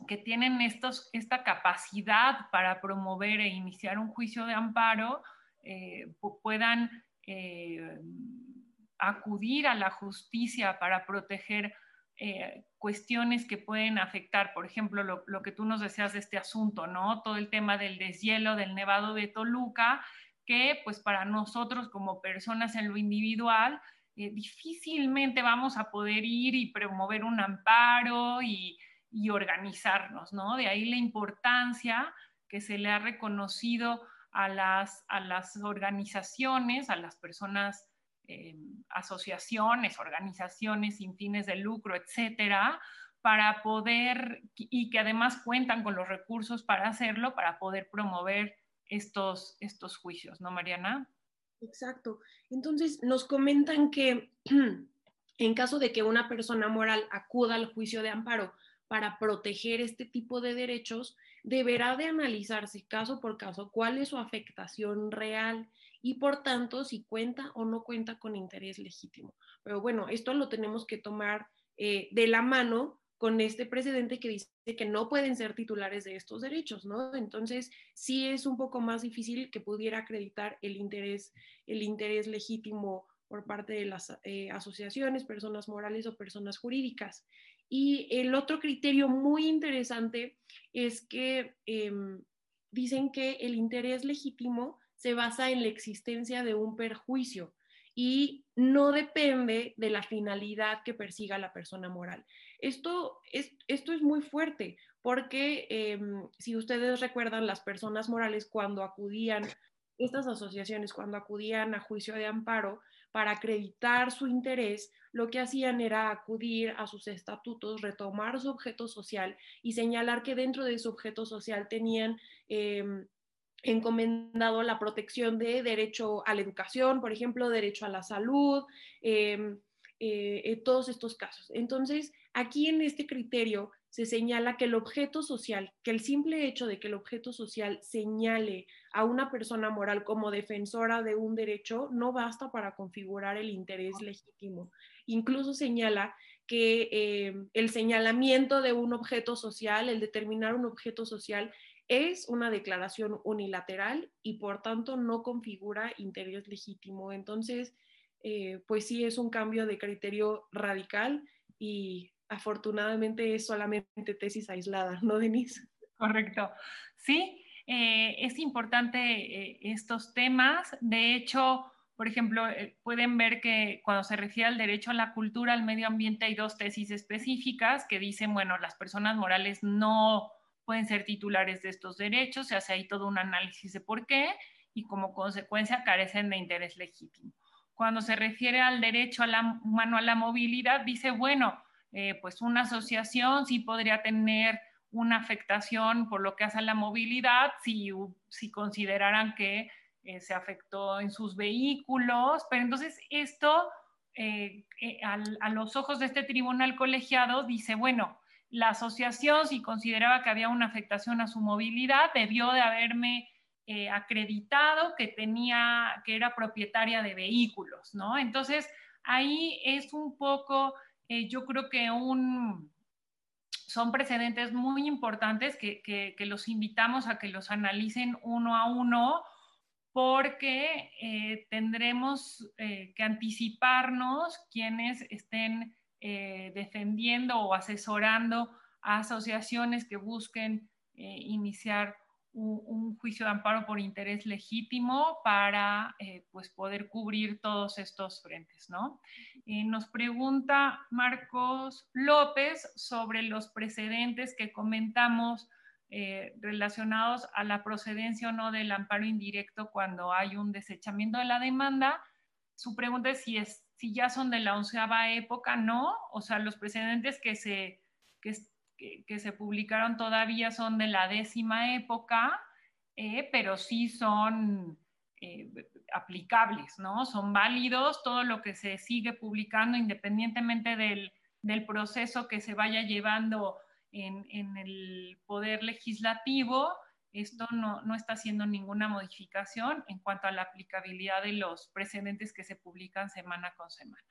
que tienen estos, esta capacidad para promover e iniciar un juicio de amparo eh, puedan acudir a la justicia para proteger eh, cuestiones que pueden afectar, por ejemplo, lo, que tú nos deseas de este asunto, ¿no? Todo el tema del deshielo del Nevado de Toluca, que pues para nosotros como personas en lo individual, eh, difícilmente vamos a poder ir y promover un amparo y organizarnos, ¿no? De ahí la importancia que se le ha reconocido a las, a las organizaciones, a las personas eh, asociaciones, organizaciones sin fines de lucro, etcétera, para poder, y que además cuentan con los recursos para hacerlo, para poder promover estos, estos juicios, ¿no, Mariana? Exacto. Entonces, nos comentan que en caso de que una persona moral acuda al juicio de amparo para proteger este tipo de derechos, deberá de analizarse caso por caso cuál es su afectación real y por tanto si cuenta o no cuenta con interés legítimo. Pero bueno, esto lo tenemos que tomar eh, de la mano con este precedente que dice que no pueden ser titulares de estos derechos, ¿no? Entonces, sí es un poco más difícil que pudiera acreditar el interés, el interés legítimo por parte de las eh, asociaciones, personas morales o personas jurídicas. Y el otro criterio muy interesante es que em, dicen que el interés legítimo se basa en la existencia de un perjuicio y no depende de la finalidad que persiga la persona moral. Esto es, esto es muy fuerte porque em, si ustedes recuerdan, las personas morales cuando acudían, estas asociaciones cuando acudían a juicio de amparo para acreditar su interés, lo que hacían era acudir a sus estatutos, retomar su objeto social y señalar que dentro de su objeto social tenían... Em, encomendado la protección de derecho a la educación, por ejemplo, derecho a la salud, em, eh, todos estos casos. Entonces, aquí en este criterio se señala que el objeto social, que el simple hecho de que el objeto social señale a una persona moral como defensora de un derecho no basta para configurar el interés legítimo. Incluso señala que em, el señalamiento de un objeto social, el determinar un objeto social, es una declaración unilateral y por tanto no configura interés legítimo. Entonces, eh, pues sí es un cambio de criterio radical y afortunadamente es solamente tesis aislada, ¿no, Denise? Correcto. Sí, eh, es importante eh, estos temas. De hecho, por ejemplo, pueden ver que cuando se refiere al derecho a la cultura, al medio ambiente, hay dos tesis específicas que dicen, bueno, las personas morales no pueden ser titulares de estos derechos, se hace ahí todo un análisis de por qué y como consecuencia carecen de interés legítimo. Cuando se refiere al derecho a la, humano a la movilidad, dice, bueno, eh, pues una asociación sí podría tener una afectación por lo que hace a la movilidad si, si consideraran que eh, se afectó en sus vehículos, pero entonces esto eh, a los ojos de este tribunal colegiado dice, bueno, la asociación, si consideraba que había una afectación a su movilidad, debió de haberme eh, acreditado que tenía, que era propietaria de vehículos, ¿no? Entonces, ahí es un poco, eh, yo creo que un, son precedentes muy importantes que, los invitamos a que los analicen uno a uno porque eh, tendremos que anticiparnos quienes estén eh, defendiendo o asesorando a asociaciones que busquen eh, iniciar un, juicio de amparo por interés legítimo para eh, pues poder cubrir todos estos frentes. ¿no? Eh, nos pregunta Marcos López sobre los precedentes que comentamos eh, relacionados a la procedencia o no del amparo indirecto cuando hay un desechamiento de la demanda. Su pregunta es si, es, si ya son de la onceava época, no, o sea, los precedentes que se, que, se publicaron todavía son de la décima época, eh, pero sí son eh, aplicables, ¿no? Son válidos todo lo que se sigue publicando independientemente del, del proceso que se vaya llevando en, en el poder legislativo. Esto no, no, está haciendo ninguna modificación en cuanto a la aplicabilidad de los precedentes que se publican semana con semana.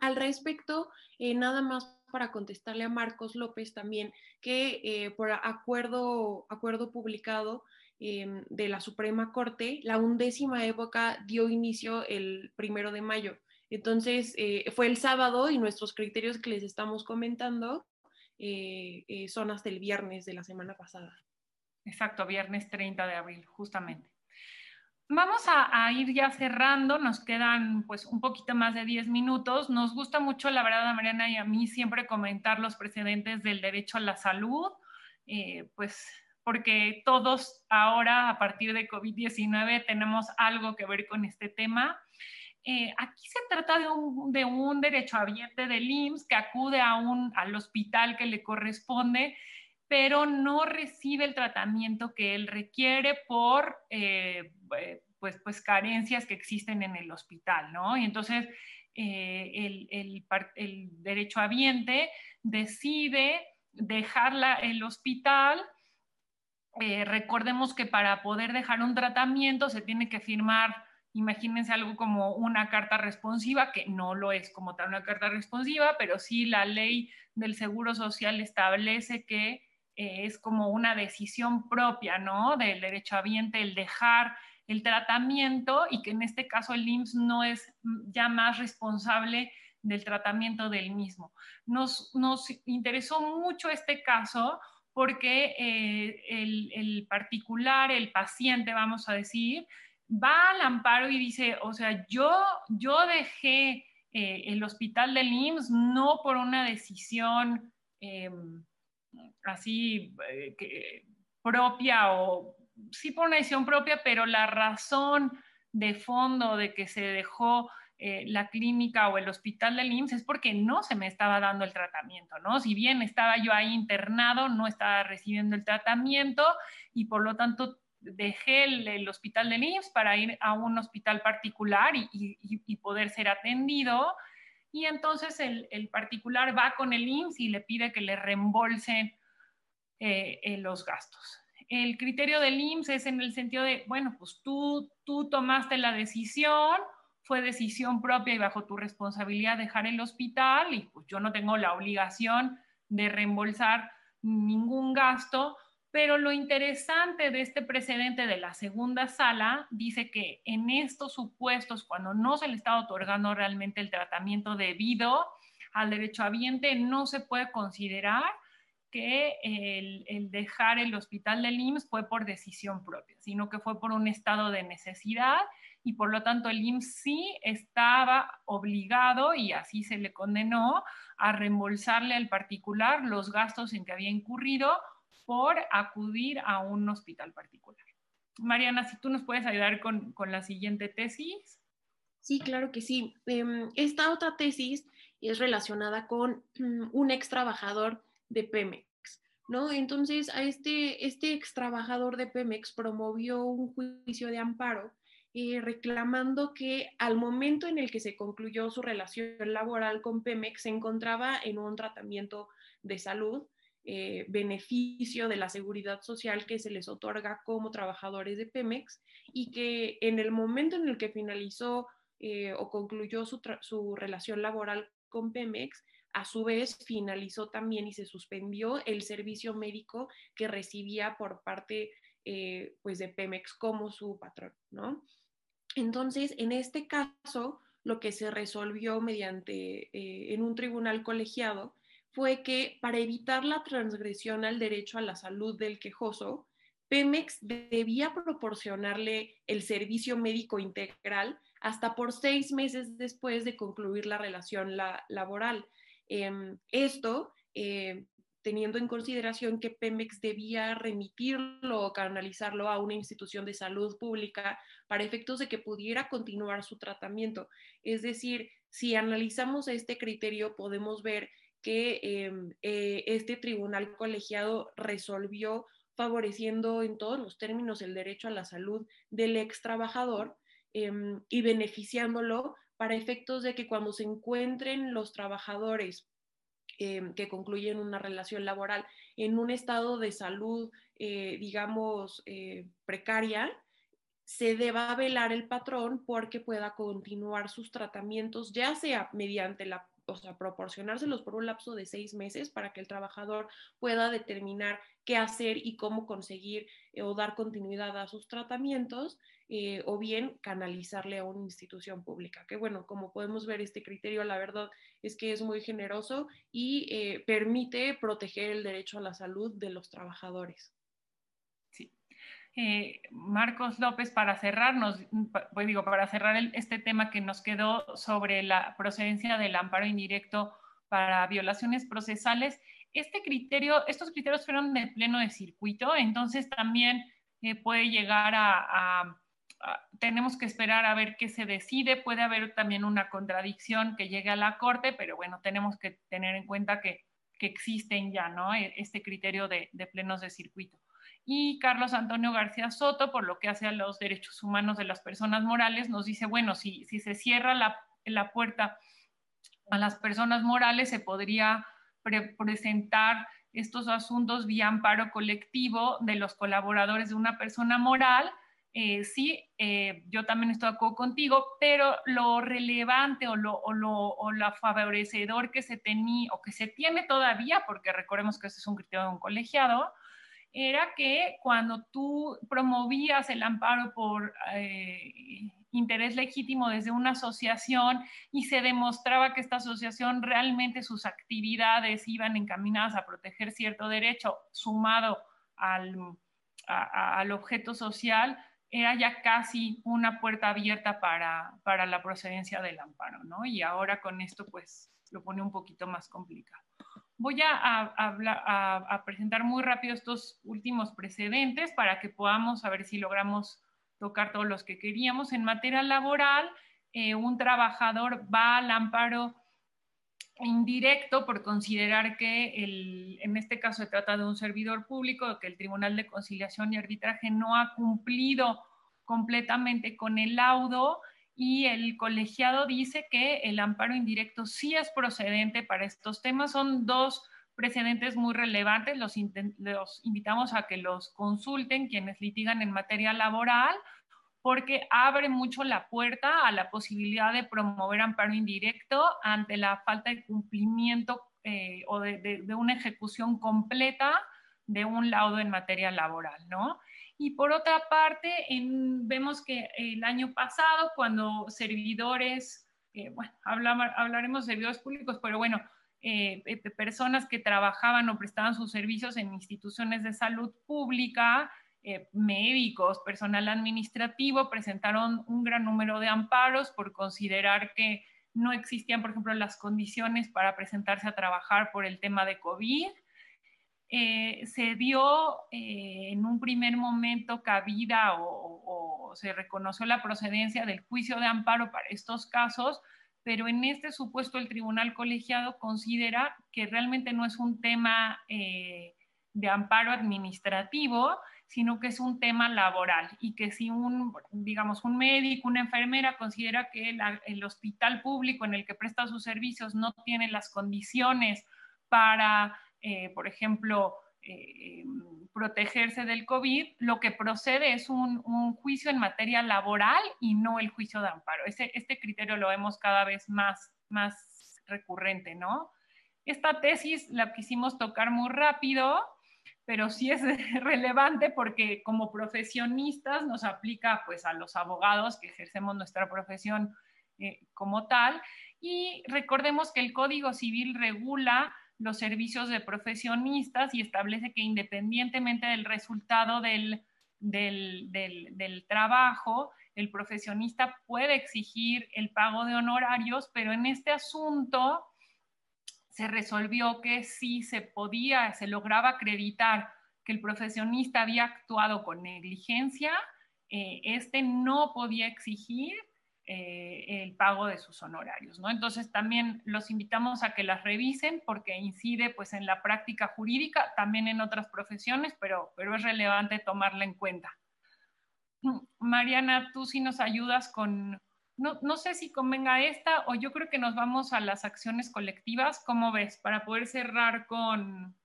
Al respecto, eh, nada más para contestarle a Marcos López también, que eh, por acuerdo, acuerdo publicado em, de la Suprema Corte, la undécima época dio inicio el primero de mayo. Entonces, eh, fue el sábado y nuestros criterios que les estamos comentando hasta el viernes de la semana pasada. Exacto, viernes 30 de abril, justamente. Vamos a, ir ya cerrando, nos quedan pues un poquito más de 10 minutos. Nos gusta mucho, la verdad, a Mariana y a mí siempre comentar los precedentes del derecho a la salud, eh, pues porque todos ahora, a partir de COVID-19, tenemos algo que ver con este tema. Eh, aquí se trata de un, de un derecho abierto del IMSS que acude a un, al hospital que le corresponde pero no recibe el tratamiento que él requiere por eh, eh, pues, pues carencias que existen en el hospital, ¿no? Y entonces el, el, el, derecho habiente decide dejar el hospital. recordemos que para poder dejar un tratamiento se tiene que firmar imagínense algo como una carta responsiva, que no lo es como tal una carta responsiva, pero sí la ley del Seguro Social establece que eh, es como una decisión propia, ¿no? Del derecho habiente, el dejar el tratamiento y que en este caso el IMSS no es ya más responsable del tratamiento del mismo. Nos, interesó mucho este caso porque eh, el, particular, el paciente, vamos a decir, va al amparo y dice, o sea, yo, yo dejé eh, el hospital del IMSS no por una decisión em, así eh, propia o sí por una decisión propia, pero la razón de fondo de que se dejó eh, la clínica o el hospital del IMSS es porque no se me estaba dando el tratamiento, ¿no? Si bien estaba yo ahí internado, no estaba recibiendo el tratamiento y por lo tanto dejé el, hospital del IMSS para ir a un hospital particular y poder ser atendido y entonces el, particular va con el IMSS y le pide que le reembolsen eh, eh, los gastos. El criterio del IMSS es en el sentido de, bueno, pues tú, tú tomaste la decisión, fue decisión propia y bajo tu responsabilidad dejar el hospital y pues yo no tengo la obligación de reembolsar ningún gasto, pero lo interesante de este precedente de la segunda sala dice que en estos supuestos, cuando no se le está otorgando realmente el tratamiento debido al derecho habiente, no se puede considerar que el, dejar el hospital del IMSS fue por decisión propia, sino que fue por un estado de necesidad y por lo tanto el IMSS sí estaba obligado y así se le condenó a reembolsarle al particular los gastos en que había incurrido por acudir a un hospital particular. Mariana, si tú nos puedes ayudar con, la siguiente tesis. Sí, claro que sí. Em, esta otra tesis es relacionada con mm, un ex trabajador de Pemex, ¿no? Entonces, a este, este ex trabajador de Pemex promovió un juicio de amparo eh, reclamando que al momento en el que se concluyó su relación laboral con Pemex se encontraba en un tratamiento de salud eh, beneficio de la seguridad social que se les otorga como trabajadores de Pemex y que en el momento en el que finalizó eh, o concluyó su, su, relación laboral con Pemex, a su vez finalizó también y se suspendió el servicio médico que recibía por parte eh, pues de Pemex como su patrón, ¿no? Entonces, en este caso, lo que se resolvió mediante en un tribunal colegiado fue que para evitar la transgresión al derecho a la salud del quejoso, Pemex debía proporcionarle el servicio médico integral hasta por seis meses después de concluir la relación laboral. Em, esto eh, teniendo en consideración que Pemex debía remitirlo o canalizarlo a una institución de salud pública para efectos de que pudiera continuar su tratamiento. Es decir, si analizamos este criterio, podemos ver que em, eh, este tribunal colegiado resolvió favoreciendo en todos los términos el derecho a la salud del ex trabajador em, y beneficiándolo para efectos de que cuando se encuentren los trabajadores em, que concluyen una relación laboral en un estado de salud, eh, digamos, eh, precaria, se deba velar el patrón porque pueda continuar sus tratamientos, ya sea mediante la o sea, proporcionárselos por un lapso de seis meses para que el trabajador pueda determinar qué hacer y cómo conseguir eh, o dar continuidad a sus tratamientos, eh, o bien canalizarle a una institución pública. Que bueno, como podemos ver, este criterio, la verdad es que es muy generoso y eh, permite proteger el derecho a la salud de los trabajadores. Eh, Marcos López, para cerrarnos, pues digo, para cerrar este tema que nos quedó sobre la procedencia del amparo indirecto para violaciones procesales, este criterio, estos criterios fueron de pleno de circuito, entonces también eh, puede llegar a, tenemos que esperar a ver qué se decide, puede haber también una contradicción que llegue a la Corte, pero bueno, tenemos que tener en cuenta que, existen ya, ¿no? E, este criterio de plenos de circuito y Carlos Antonio García Soto, por lo que hace a los derechos humanos de las personas morales, nos dice, bueno, si, se cierra la, la puerta a las personas morales, se podría presentar estos asuntos vía amparo colectivo de los colaboradores de una persona moral. Eh, sí, eh, yo también estoy de acuerdo contigo, pero lo relevante o lo, lo o la favorecedor que se tenía o que se tiene todavía, porque recordemos que este es un criterio de un colegiado, era que cuando tú promovías el amparo por eh, interés legítimo desde una asociación y se demostraba que esta asociación realmente sus actividades iban encaminadas a proteger cierto derecho sumado al, al objeto social, era ya casi una puerta abierta para, para la procedencia del amparo, ¿no? Y ahora con esto pues lo pone un poquito más complicado. Voy a, presentar muy rápido estos últimos precedentes para que podamos saber si logramos tocar todos los que queríamos. En materia laboral, eh, un trabajador va al amparo indirecto por considerar que en este caso se trata de un servidor público, que el Tribunal de Conciliación y Arbitraje no ha cumplido completamente con el laudo y el colegiado dice que el amparo indirecto sí es procedente para estos temas. Son dos precedentes muy relevantes. Los, invitamos a que los consulten quienes litigan en materia laboral porque abre mucho la puerta a la posibilidad de promover amparo indirecto ante la falta de cumplimiento eh, o de, de, una ejecución completa de un laudo en materia laboral, ¿no? Y por otra parte, vemos que el año pasado, cuando servidores, eh, bueno, hablaremos de servidores públicos, pero bueno, eh, personas que trabajaban o prestaban sus servicios en instituciones de salud pública, eh, médicos, personal administrativo, presentaron un gran número de amparos por considerar que no existían, por ejemplo, las condiciones para presentarse a trabajar por el tema de COVID eh, se dio eh, en un primer momento cabida o, se reconoció la procedencia del juicio de amparo para estos casos, pero en este supuesto el tribunal colegiado considera que realmente no es un tema eh, de amparo administrativo, sino que es un tema laboral y que si un, digamos, un médico, una enfermera considera que el hospital público en el que presta sus servicios no tiene las condiciones para eh, por ejemplo, eh, protegerse del COVID, lo que procede es un, juicio en materia laboral y no el juicio de amparo. este criterio lo vemos cada vez más, más recurrente, ¿no? Esta tesis la quisimos tocar muy rápido, pero sí es relevante porque como profesionistas nos aplica pues a los abogados que ejercemos nuestra profesión eh, como tal. Y recordemos que el Código Civil regula los servicios de profesionistas y establece que independientemente del resultado del, del, trabajo, el profesionista puede exigir el pago de honorarios, pero en este asunto se resolvió que si se podía, se lograba acreditar que el profesionista había actuado con negligencia, eh, este no podía exigir eh, el pago de sus honorarios, ¿no? Entonces también los invitamos a que las revisen porque incide pues en la práctica jurídica, también en otras profesiones, pero, pero es relevante tomarla en cuenta. Mariana, tú sí nos ayudas con, no, no, sé si convenga esta o yo creo que nos vamos a las acciones colectivas, ¿cómo ves? Para poder cerrar con,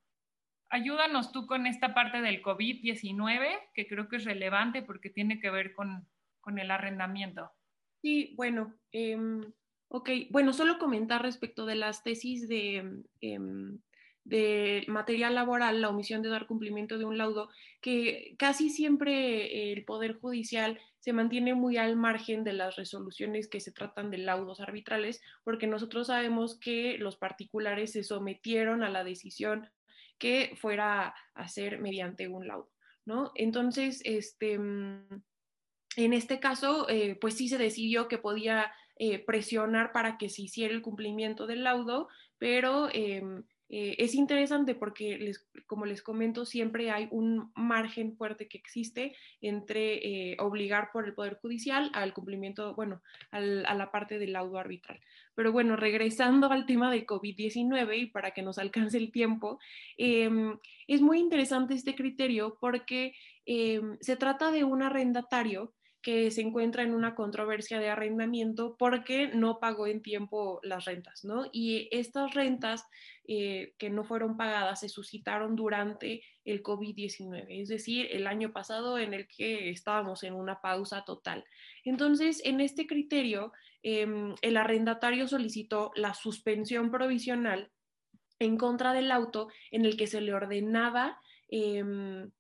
ayúdanos tú con esta parte del COVID-19, que creo que es relevante porque tiene que ver con, con el arrendamiento. Sí, bueno, em, ok, bueno, solo comentar respecto de las tesis de, em, de material laboral, la omisión de dar cumplimiento de un laudo, que casi siempre el Poder Judicial se mantiene muy al margen de las resoluciones que se tratan de laudos arbitrales, porque nosotros sabemos que los particulares se sometieron a la decisión que fuera a ser mediante un laudo, ¿no? Entonces, este en este caso, eh, pues sí se decidió que podía eh, presionar para que se hiciera el cumplimiento del laudo, pero em, eh, es interesante porque, como les comento, siempre hay un margen fuerte que existe entre obligar por el Poder Judicial al cumplimiento, bueno, a la parte del laudo arbitral. Pero bueno, regresando al tema del COVID-19 y para que nos alcance el tiempo, em, es muy interesante este criterio porque em, se trata de un arrendatario que se encuentra en una controversia de arrendamiento porque no pagó en tiempo las rentas, ¿no? Y estas rentas eh, que no fueron pagadas se suscitaron durante el COVID-19, es decir, el año pasado en el que estábamos en una pausa total. Entonces, en este criterio, em, el arrendatario solicitó la suspensión provisional en contra del auto en el que se le ordenaba em,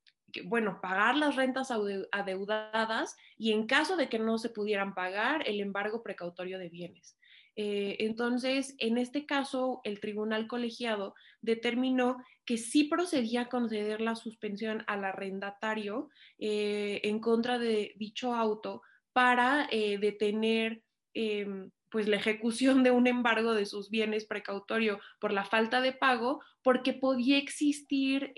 bueno, pagar las rentas adeudadas y en caso de que no se pudieran pagar, el embargo precautorio de bienes. Eh, entonces, en este caso, el tribunal colegiado determinó que sí procedía a conceder la suspensión al arrendatario eh, en contra de dicho auto para eh, detener em, pues la ejecución de un embargo de sus bienes precautorio por la falta de pago, porque podía existir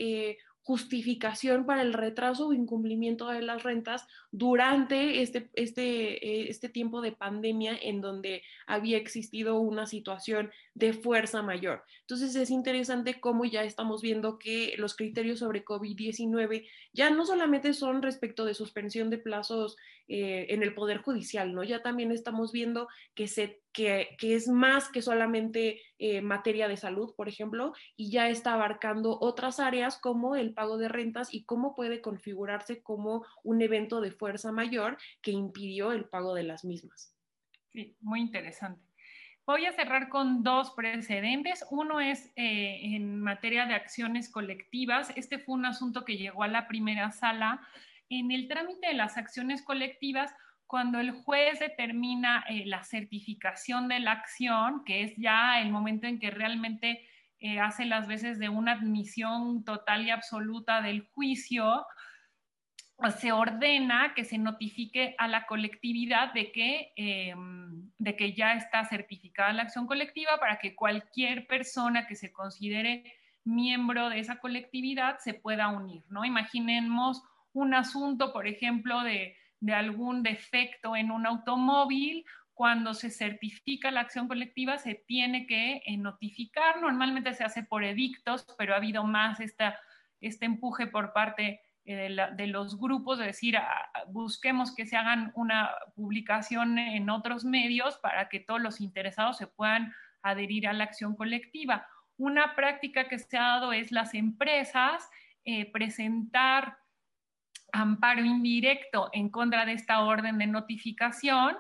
justificación para el retraso o incumplimiento de las rentas durante este, este, eh, este tiempo de pandemia en donde había existido una situación de fuerza mayor. Entonces es interesante cómo ya estamos viendo que los criterios sobre COVID-19 ya no solamente son respecto de suspensión de plazos eh, en el Poder Judicial, ¿no? Ya también estamos viendo que, se, que, que es más que solamente eh, materia de salud, por ejemplo, y ya está abarcando otras áreas como el pago de rentas y cómo puede configurarse como un evento de fuerza mayor que impidió el pago de las mismas. Sí, muy interesante. Voy a cerrar con dos precedentes. Uno es eh, en materia de acciones colectivas. Este fue un asunto que llegó a la primera sala en el trámite de las acciones colectivas, cuando el juez determina eh, la certificación de la acción, que es ya el momento en que realmente eh, hace las veces de una admisión total y absoluta del juicio, se ordena que se notifique a la colectividad de que, em, de que ya está certificada la acción colectiva para que cualquier persona que se considere miembro de esa colectividad se pueda unir, ¿no? Imaginemos un asunto, por ejemplo, de, algún defecto en un automóvil, cuando se certifica la acción colectiva se tiene que eh, notificar. Normalmente se hace por edictos, pero ha habido más esta, este empuje por parte eh, de, los grupos, de decir, ah, busquemos que se hagan una publicación en otros medios para que todos los interesados se puedan adherir a la acción colectiva. Una práctica que se ha dado es las empresas eh, presentar amparo indirecto en contra de esta orden de notificación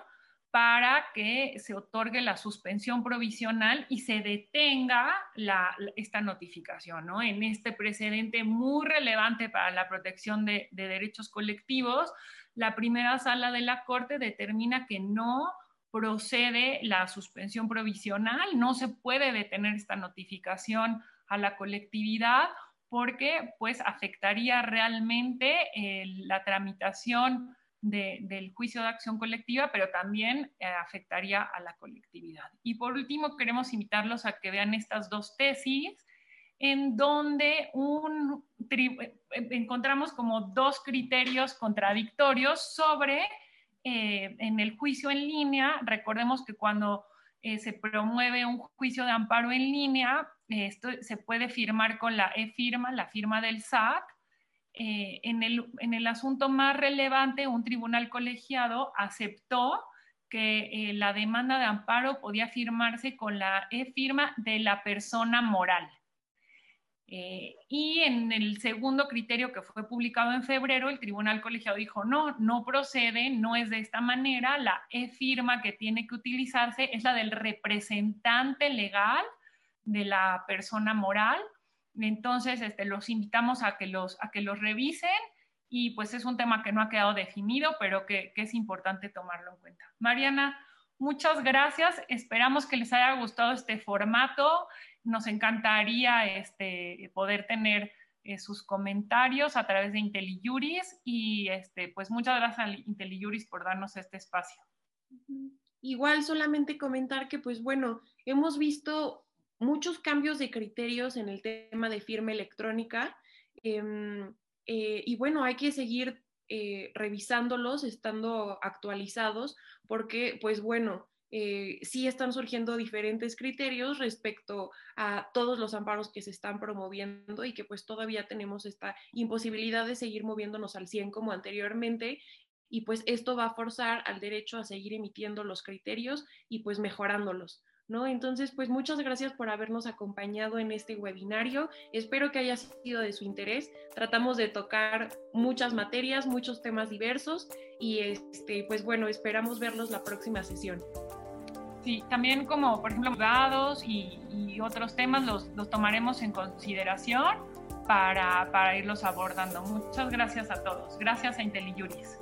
para que se otorgue la suspensión provisional y se detenga esta notificación. ¿no? En este precedente muy relevante para la protección de, de derechos colectivos, la primera sala de la Corte determina que no procede la suspensión provisional, no se puede detener esta notificación a la colectividad porque pues afectaría realmente la tramitación del juicio de acción colectiva, pero también eh, afectaría a la colectividad. Y por último, queremos invitarlos a que vean estas dos tesis en donde eh, encontramos como dos criterios contradictorios sobre eh, en el juicio en línea. Recordemos que cuando se promueve un juicio de amparo en línea, esto se puede firmar con la e-firma, la firma del SAT, eh, en, el, asunto más relevante, un tribunal colegiado aceptó que eh, la demanda de amparo podía firmarse con la e-firma de la persona moral. Eh, y en el segundo criterio que fue publicado en febrero, el tribunal colegiado dijo, no, no procede, no es de esta manera, la e-firma que tiene que utilizarse es la del representante legal de la persona moral entonces, este, los invitamos a que los, a que los revisen y pues es un tema que no ha quedado definido, pero que, es importante tomarlo en cuenta. Mariana, muchas gracias. Esperamos que les haya gustado este formato. Nos encantaría este, poder tener eh, sus comentarios a través de IntelliJuris y este, pues muchas gracias a IntelliJuris por darnos este espacio. Igual solamente comentar que pues bueno, hemos visto muchos cambios de criterios en el tema de firma electrónica. Em, eh, y bueno, hay que seguir eh, revisándolos, estando actualizados, porque pues bueno, eh, sí están surgiendo diferentes criterios respecto a todos los amparos que se están promoviendo y que pues todavía tenemos esta imposibilidad de seguir moviéndonos al 100 como anteriormente y pues esto va a forzar al derecho a seguir emitiendo los criterios y pues mejorándolos. ¿No? Entonces, pues muchas gracias por habernos acompañado en este webinario. Espero que haya sido de su interés. Tratamos de tocar muchas materias, muchos temas diversos y este, pues bueno, esperamos verlos la próxima sesión. Sí, también como por ejemplo dados y, otros temas los, los, tomaremos en consideración para, para irlos abordando. Muchas gracias a todos. Gracias a IntelliJuris.